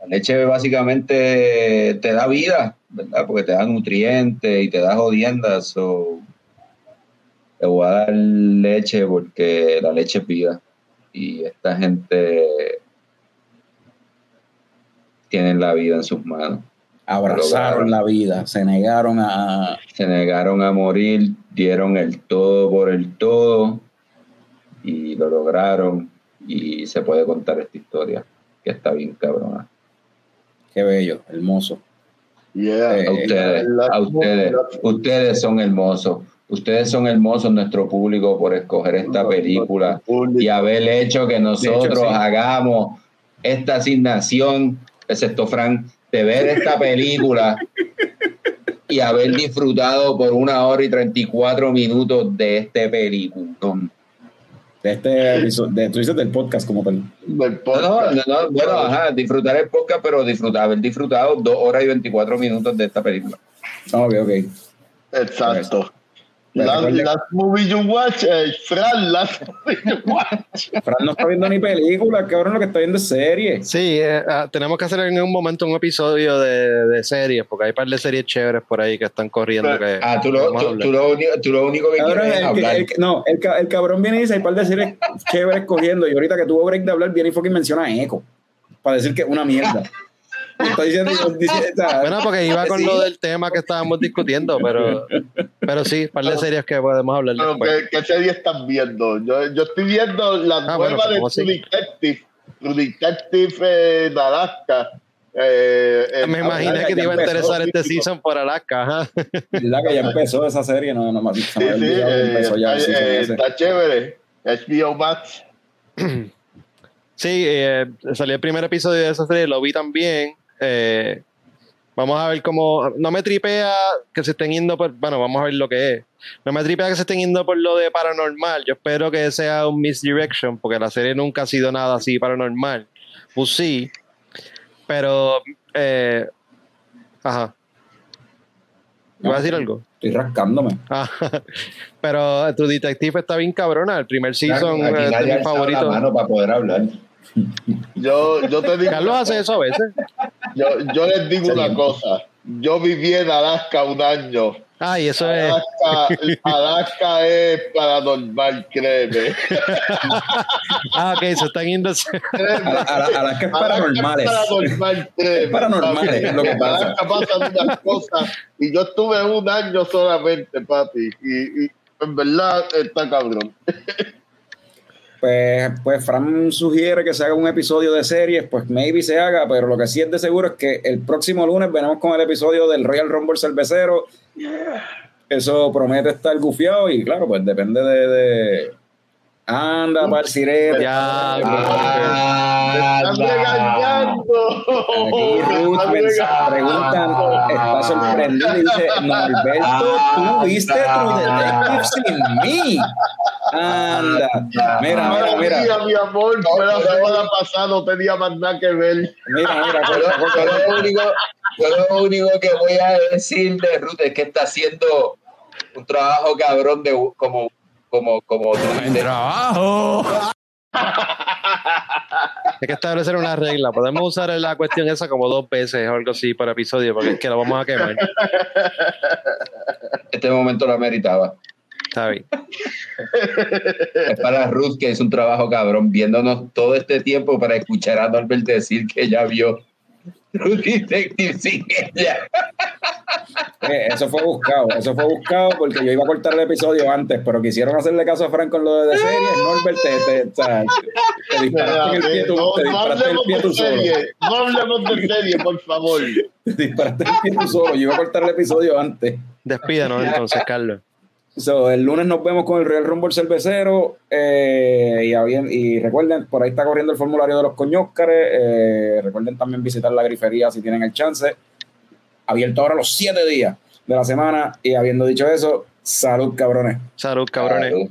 Speaker 4: la leche básicamente te da vida, ¿verdad? Porque te da nutrientes y te da jodiendas. o le voy a dar leche porque la leche es vida. Y esta gente tiene la vida en sus manos.
Speaker 1: Abrazaron la vida, se negaron a...
Speaker 4: Se negaron a morir, dieron el todo por el todo y lo lograron. Y se puede contar esta historia, que está bien cabrona.
Speaker 1: Qué bello, hermoso.
Speaker 4: Eh, a ustedes, a ustedes, ustedes son hermosos. Ustedes son hermosos, nuestro público, por escoger esta película y haber hecho que nosotros hagamos esta asignación, excepto Frank, de ver esta película y haber disfrutado por una hora y 34 minutos de este película.
Speaker 1: De este de, tú dices del podcast como tal.
Speaker 4: No, no, no, bueno, ajá, disfrutar el podcast, pero disfrutar, haber disfrutado dos horas y 24 minutos de esta película.
Speaker 1: Ok, ok.
Speaker 2: Exacto. Las, movies you watch, eh, Fran, las [laughs] movies you watch.
Speaker 1: Fran no está viendo ni película, cabrón, lo que está viendo es serie.
Speaker 3: Sí, eh, ah, tenemos que hacer en un momento un episodio de, de series, porque hay un par de series chéveres por ahí que están corriendo. que,
Speaker 4: ah, tú lo, tú, lo, único, tú lo único que cabrón, quieres
Speaker 1: el,
Speaker 4: hablar.
Speaker 1: El, no, el, el, cabrón viene y dice, hay un par de series chéveres corriendo, y ahorita que tuvo break de hablar, viene y fucking menciona Echo, para decir que es una mierda.
Speaker 3: Bueno, porque iba con lo del tema que estábamos discutiendo, pero, pero sí, par de series que podemos hablar
Speaker 2: pero ¿qué, ¿qué, serie están viendo? Yo, yo estoy viendo la ah, nueva de True Detective, True Detective en Alaska. Eh,
Speaker 3: eh, Me imaginé que te iba a interesar este season por Alaska.
Speaker 1: ¿Verdad que ya empezó esa serie? No, no, no,
Speaker 2: sí, sí, eh, está, eh, está chévere. HBO Max. [clears throat]
Speaker 3: Sí, eh, salió el primer episodio de esa serie, lo vi también. Eh, vamos a ver cómo. No me tripea que se estén yendo por. Bueno, vamos a ver lo que es. No me tripea que se estén yendo por lo de paranormal. Yo espero que sea un misdirection, porque la serie nunca ha sido nada así paranormal. Pues sí. Pero. Eh, ajá. ¿Vas a decir algo?
Speaker 1: Estoy rascándome.
Speaker 3: Ah, [laughs] pero tu detective está bien cabrona. El primer season es mi favorito.
Speaker 4: La mano para poder hablar.
Speaker 2: Yo, yo te digo.
Speaker 3: Carlos hace eso a veces.
Speaker 2: Yo, yo les digo una cosa. Yo viví en Alaska un año.
Speaker 3: Ay, eso [laughs]
Speaker 2: Alaska, es. Alaska es paranormal, créeme.
Speaker 3: ah, ok, se están yendo.
Speaker 1: Alaska es paranormal.
Speaker 2: Es paranormal, créeme.
Speaker 1: paranormal, es lo que pasa.
Speaker 2: Alaska pasan unas cosas. Y yo estuve un año solamente, papi. Y, y en verdad está cabrón. [laughs]
Speaker 1: pues, pues Fran sugiere que se haga un episodio de series, pues maybe se haga, pero lo que sí es de seguro es que el próximo lunes venimos con el episodio del Royal Rumble cervecero. Eso promete estar gufiado y claro, pues depende de, Anda, sirete.
Speaker 3: Ya,
Speaker 2: están regañando.
Speaker 1: Aquí Ruth preguntan, está sorprendido y dice, Norberto, tú viste True Detective sin mí. Anda, mira, mira, mira.
Speaker 2: Mira, mi amor, fue la semana pasada, no tenía más nada que ver.
Speaker 1: Mira, mira,
Speaker 4: yo, lo único, yo lo único que voy a decir de Ruth es que está haciendo un trabajo cabrón de como como, como
Speaker 3: trabajo. [laughs] Hay que establecer una regla. Podemos usar la cuestión esa como dos veces o algo así para episodio, porque es que lo vamos a quemar.
Speaker 4: Este momento lo meritaba.
Speaker 3: Está bien. [laughs]
Speaker 4: Es para Ruth, que es un trabajo cabrón, viéndonos todo este tiempo para escuchar a Norbert decir que ya vio True Detective sin ella.
Speaker 1: Eh, eso fue buscado, eso fue buscado porque yo iba a cortar el episodio antes, pero quisieron hacerle caso a Frank con lo de serie. Norbert, te, te, te disparaste en el pie tú,
Speaker 2: no,
Speaker 1: te disparaste el pie tú solo.
Speaker 2: No hablemos de serie, por favor.
Speaker 1: Te disparaste el pie tú solo. Yo iba a cortar el episodio antes.
Speaker 3: Despídanos entonces, Carlos.
Speaker 1: So, el lunes nos vemos con el Real Rumble Cervecero. Eh, y, y, recuerden, por ahí está corriendo el formulario de los coñóscares. Eh, recuerden también visitar la grifería si tienen el chance. Abierto ahora los siete días de la semana. Y habiendo dicho eso, salud, cabrones.
Speaker 3: Salud, cabrones. Salud.